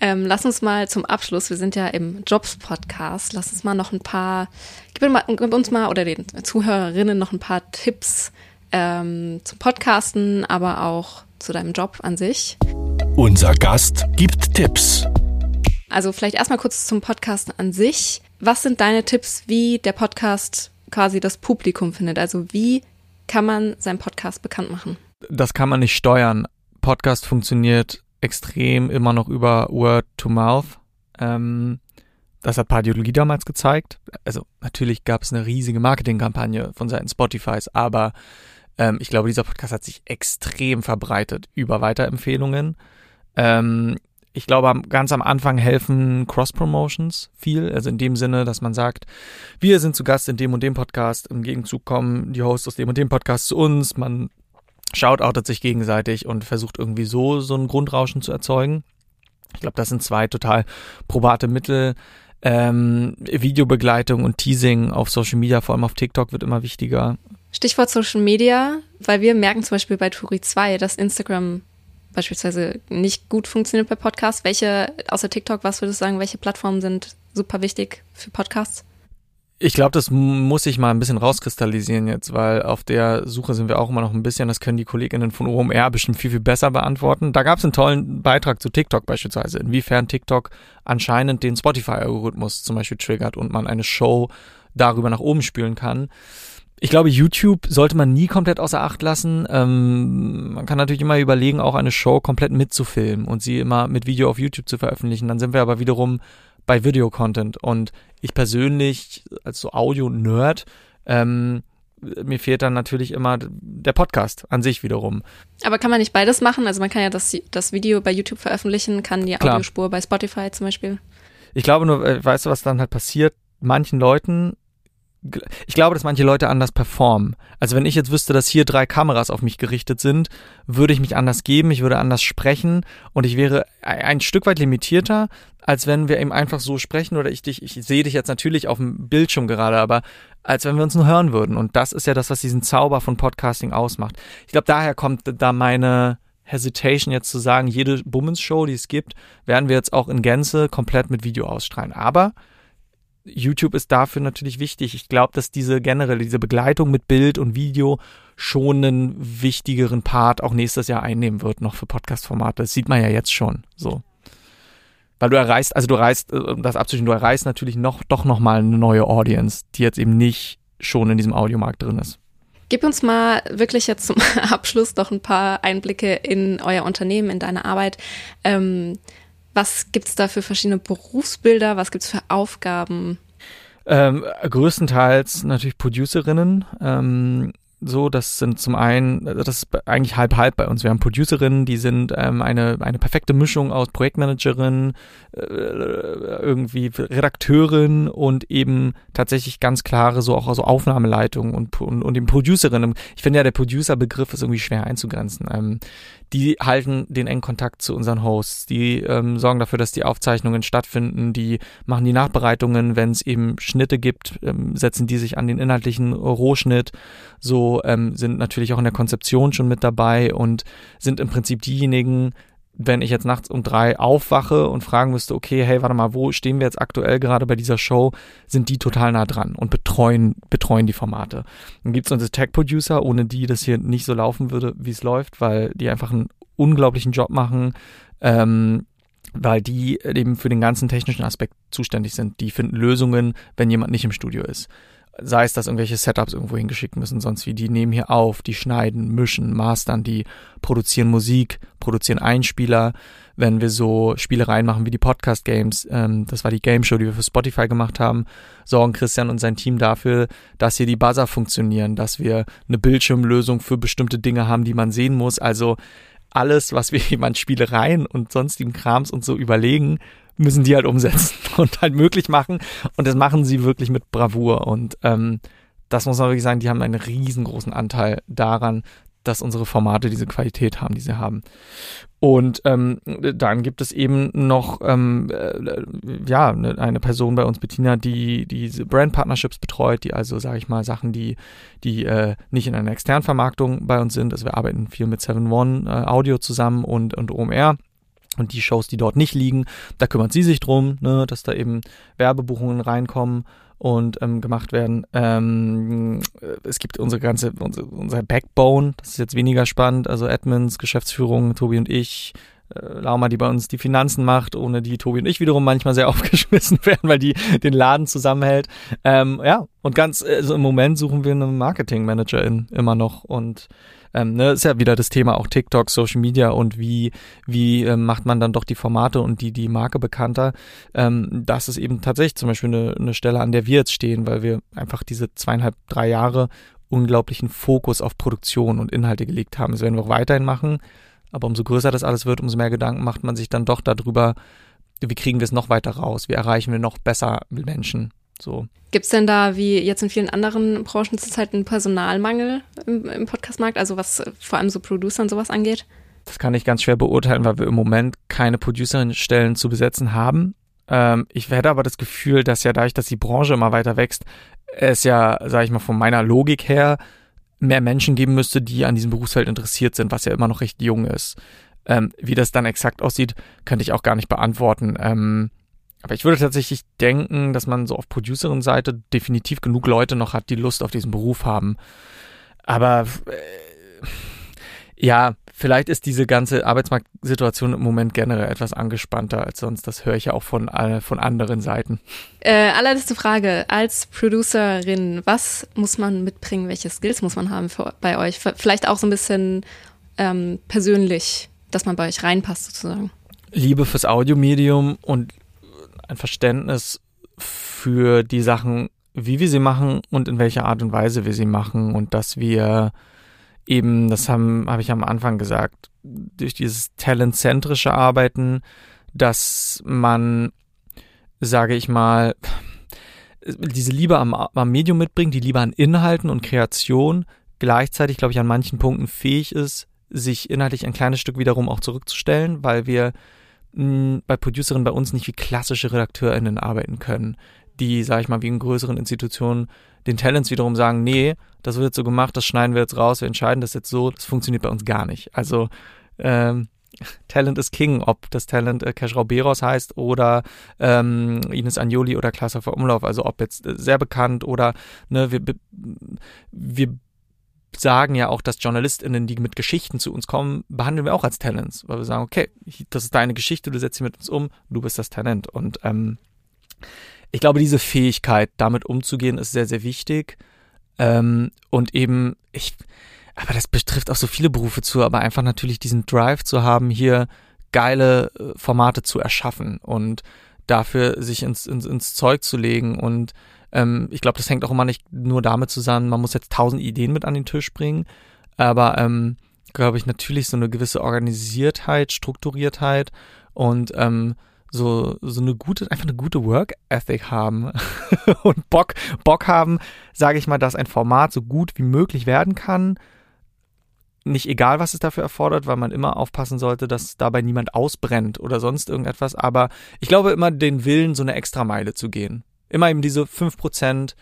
Ähm, lass uns mal zum Abschluss, wir sind ja im Jobs-Podcast, lass uns mal noch ein paar, gib, mal, gib uns mal oder den Zuhörerinnen noch ein paar Tipps ähm, zum Podcasten, aber auch zu deinem Job an sich. Unser Gast gibt Tipps. Also vielleicht erstmal kurz zum Podcasten an sich. Was sind deine Tipps, wie der Podcast quasi das Publikum findet? Also wie kann man seinen Podcast bekannt machen? Das kann man nicht steuern. Podcast funktioniert extrem immer noch über Word to Mouth. Ähm, das hat Pardiologie damals gezeigt. Also natürlich gab es eine riesige Marketingkampagne von Seiten Spotifys, aber ähm, ich glaube, dieser Podcast hat sich extrem verbreitet über Weiterempfehlungen. Ähm, ich glaube, ganz am Anfang helfen Cross-Promotions viel. Also in dem Sinne, dass man sagt, wir sind zu Gast in dem und dem Podcast. Im Gegenzug kommen die Hosts aus dem und dem Podcast zu uns. Man shoutoutet sich gegenseitig und versucht irgendwie so, so ein Grundrauschen zu erzeugen. Ich glaube, das sind zwei total probate Mittel. Ähm, Videobegleitung und Teasing auf Social Media, vor allem auf TikTok, wird immer wichtiger. Stichwort Social Media, weil wir merken zum Beispiel bei Turi 2, dass Instagram beispielsweise nicht gut funktioniert bei Podcasts. Welche, außer TikTok, was würdest du sagen, welche Plattformen sind super wichtig für Podcasts? Ich glaube, das muss ich mal ein bisschen rauskristallisieren jetzt, weil auf der Suche sind wir auch immer noch ein bisschen, das können die Kolleginnen von OMR bestimmt viel, viel besser beantworten. Da gab es einen tollen Beitrag zu TikTok beispielsweise, inwiefern TikTok anscheinend den Spotify-Algorithmus zum Beispiel triggert und man eine Show darüber nach oben spülen kann. Ich glaube, YouTube sollte man nie komplett außer Acht lassen. Ähm, man kann natürlich immer überlegen, auch eine Show komplett mitzufilmen und sie immer mit Video auf YouTube zu veröffentlichen. Dann sind wir aber wiederum bei Video-Content. Und ich persönlich, als so Audio-Nerd, ähm, mir fehlt dann natürlich immer der Podcast an sich wiederum. Aber kann man nicht beides machen? Also man kann ja das, das Video bei YouTube veröffentlichen, kann die Klar. Audiospur bei Spotify zum Beispiel. Ich glaube nur, äh, weißt du, was dann halt passiert? Manchen Leuten, ich glaube, dass manche Leute anders performen. Also wenn ich jetzt wüsste, dass hier drei Kameras auf mich gerichtet sind, würde ich mich anders geben, ich würde anders sprechen und ich wäre ein Stück weit limitierter, als wenn wir eben einfach so sprechen oder ich dich, ich sehe dich jetzt natürlich auf dem Bildschirm gerade, aber als wenn wir uns nur hören würden. Und das ist ja das, was diesen Zauber von Podcasting ausmacht. Ich glaube, daher kommt da meine Hesitation jetzt zu sagen, jede Bummens-Show, die es gibt, werden wir jetzt auch in Gänze komplett mit Video ausstrahlen. Aber YouTube ist dafür natürlich wichtig. Ich glaube, dass diese generell, diese Begleitung mit Bild und Video schon einen wichtigeren Part auch nächstes Jahr einnehmen wird, noch für Podcast-Formate. Das sieht man ja jetzt schon so. Weil du erreichst, also du erreichst, äh, das abzuschieben, du erreichst natürlich noch, doch nochmal eine neue Audience, die jetzt eben nicht schon in diesem Audiomarkt drin ist. Gib uns mal wirklich jetzt zum Abschluss noch ein paar Einblicke in euer Unternehmen, in deine Arbeit. Ähm, was gibt's da für verschiedene Berufsbilder? Was gibt's für Aufgaben? Ähm, größtenteils natürlich Producerinnen. Ähm, so, das sind zum einen, das ist eigentlich halb halb bei uns. Wir haben Producerinnen, die sind ähm, eine eine perfekte Mischung aus Projektmanagerin, äh, irgendwie Redakteurin und eben tatsächlich ganz klare so auch also Aufnahmeleitung und und, und den Producerinnen. Ich finde ja der Producer-Begriff ist irgendwie schwer einzugrenzen. Ähm, die halten den engen Kontakt zu unseren Hosts, die ähm, sorgen dafür, dass die Aufzeichnungen stattfinden, die machen die Nachbereitungen, wenn es eben Schnitte gibt, ähm, setzen die sich an den inhaltlichen Rohschnitt, so ähm, sind natürlich auch in der Konzeption schon mit dabei und sind im Prinzip diejenigen, wenn ich jetzt nachts um drei aufwache und fragen müsste, okay, hey, warte mal, wo stehen wir jetzt aktuell gerade bei dieser Show, sind die total nah dran und betreuen, betreuen die Formate. Dann gibt's unsere Tech-Producer, ohne die das hier nicht so laufen würde, wie es läuft, weil die einfach einen unglaublichen Job machen, ähm, weil die eben für den ganzen technischen Aspekt zuständig sind. Die finden Lösungen, wenn jemand nicht im Studio ist sei es, dass irgendwelche Setups irgendwo hingeschickt müssen, sonst wie, die nehmen hier auf, die schneiden, mischen, mastern, die produzieren Musik, produzieren Einspieler, wenn wir so Spielereien machen wie die Podcast Games, ähm, das war die Game Show, die wir für Spotify gemacht haben, sorgen Christian und sein Team dafür, dass hier die Buzzer funktionieren, dass wir eine Bildschirmlösung für bestimmte Dinge haben, die man sehen muss, also alles, was wir jemand Spielereien und sonstigen Krams und so überlegen, müssen die halt umsetzen und halt möglich machen. Und das machen sie wirklich mit Bravour. Und ähm, das muss man wirklich sagen, die haben einen riesengroßen Anteil daran, dass unsere Formate diese Qualität haben, die sie haben. Und ähm, dann gibt es eben noch ähm, äh, ja eine, eine Person bei uns, Bettina, die diese Brand Partnerships betreut, die also sage ich mal Sachen, die die äh, nicht in einer externen Vermarktung bei uns sind. Also wir arbeiten viel mit 7-One äh, Audio zusammen und und OMR. Und die Shows, die dort nicht liegen, da kümmert sie sich drum, ne, dass da eben Werbebuchungen reinkommen und ähm, gemacht werden. Ähm, es gibt unsere ganze, unsere, unser Backbone, das ist jetzt weniger spannend, also Admins, Geschäftsführung, Tobi und ich, äh, Lauma, die bei uns die Finanzen macht, ohne die Tobi und ich wiederum manchmal sehr aufgeschmissen werden, weil die den Laden zusammenhält. Ähm, ja, und ganz, also im Moment suchen wir eine Marketing-Managerin immer noch und ähm, ne, ist ja wieder das Thema auch TikTok, Social Media und wie, wie ähm, macht man dann doch die Formate und die, die Marke bekannter. Ähm, das ist eben tatsächlich zum Beispiel eine, eine Stelle, an der wir jetzt stehen, weil wir einfach diese zweieinhalb, drei Jahre unglaublichen Fokus auf Produktion und Inhalte gelegt haben. Das werden wir auch weiterhin machen. Aber umso größer das alles wird, umso mehr Gedanken macht man sich dann doch darüber, wie kriegen wir es noch weiter raus? Wie erreichen wir noch besser Menschen? So. Gibt es denn da, wie jetzt in vielen anderen Branchen zurzeit, einen Personalmangel im, im Podcastmarkt, also was äh, vor allem so Producer und sowas angeht? Das kann ich ganz schwer beurteilen, weil wir im Moment keine Producerin-Stellen zu besetzen haben. Ähm, ich werde aber das Gefühl, dass ja dadurch, dass die Branche immer weiter wächst, es ja, sage ich mal, von meiner Logik her mehr Menschen geben müsste, die an diesem Berufsfeld interessiert sind, was ja immer noch recht jung ist. Ähm, wie das dann exakt aussieht, könnte ich auch gar nicht beantworten. Ähm, aber ich würde tatsächlich denken, dass man so auf Producerin-Seite definitiv genug Leute noch hat, die Lust auf diesen Beruf haben. Aber äh, ja, vielleicht ist diese ganze Arbeitsmarktsituation im Moment generell etwas angespannter als sonst. Das höre ich ja auch von, äh, von anderen Seiten. Äh, allerletzte Frage. Als Producerin, was muss man mitbringen? Welche Skills muss man haben für, bei euch? Vielleicht auch so ein bisschen ähm, persönlich, dass man bei euch reinpasst sozusagen. Liebe fürs Audiomedium und ein Verständnis für die Sachen, wie wir sie machen und in welcher Art und Weise wir sie machen und dass wir eben, das haben, habe ich am Anfang gesagt, durch dieses talentzentrische Arbeiten, dass man, sage ich mal, diese Liebe am, am Medium mitbringt, die Liebe an Inhalten und Kreation, gleichzeitig, glaube ich, an manchen Punkten fähig ist, sich inhaltlich ein kleines Stück wiederum auch zurückzustellen, weil wir mh, bei Producerinnen bei uns nicht wie klassische RedakteurInnen arbeiten können, die, sage ich mal, wie in größeren Institutionen den Talents wiederum sagen, nee, das wird jetzt so gemacht, das schneiden wir jetzt raus, wir entscheiden das jetzt so, das funktioniert bei uns gar nicht. Also ähm, Talent is King, ob das Talent äh, Keschrau Beros heißt oder ähm, Ines Anjoli oder Klasse vor Umlauf, also ob jetzt äh, sehr bekannt oder ne, wir, wir sagen ja auch, dass JournalistInnen, die mit Geschichten zu uns kommen, behandeln wir auch als Talents, weil wir sagen, okay, das ist deine Geschichte, du setzt sie mit uns um, du bist das Talent. Und ähm, ich glaube, diese Fähigkeit, damit umzugehen, ist sehr, sehr wichtig. Ähm, und eben, ich, aber das betrifft auch so viele Berufe zu, aber einfach natürlich diesen Drive zu haben, hier geile äh, Formate zu erschaffen und dafür sich ins, ins, ins Zeug zu legen. Und ähm, ich glaube, das hängt auch immer nicht nur damit zusammen, man muss jetzt tausend Ideen mit an den Tisch bringen, aber ähm, glaube ich natürlich so eine gewisse Organisiertheit, Strukturiertheit und ähm, so, so eine gute, einfach eine gute Work Ethic haben und Bock, Bock haben, sage ich mal, dass ein Format so gut wie möglich werden kann, nicht egal, was es dafür erfordert, weil man immer aufpassen sollte, dass dabei niemand ausbrennt oder sonst irgendetwas. Aber ich glaube immer den Willen, so eine Extrameile zu gehen. Immer eben diese 5%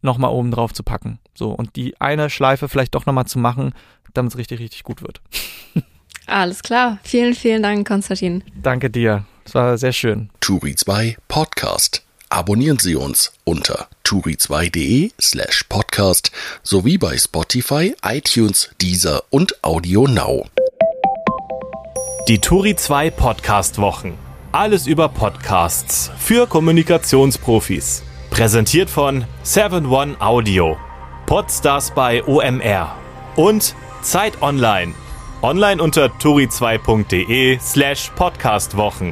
nochmal oben drauf zu packen. So. Und die eine Schleife vielleicht doch nochmal zu machen, damit es richtig, richtig gut wird. Alles klar. Vielen, vielen Dank, Konstantin. Danke dir. Es war sehr schön. Turi 2 Podcast. Abonnieren Sie uns unter turi2.de slash podcast sowie bei Spotify, iTunes, Deezer und Audio Now. Die Turi 2 Podcast Wochen. Alles über Podcasts für Kommunikationsprofis. Präsentiert von 7one Audio. Podstars bei OMR. Und Zeit Online. Online unter turi2.de slash podcastwochen.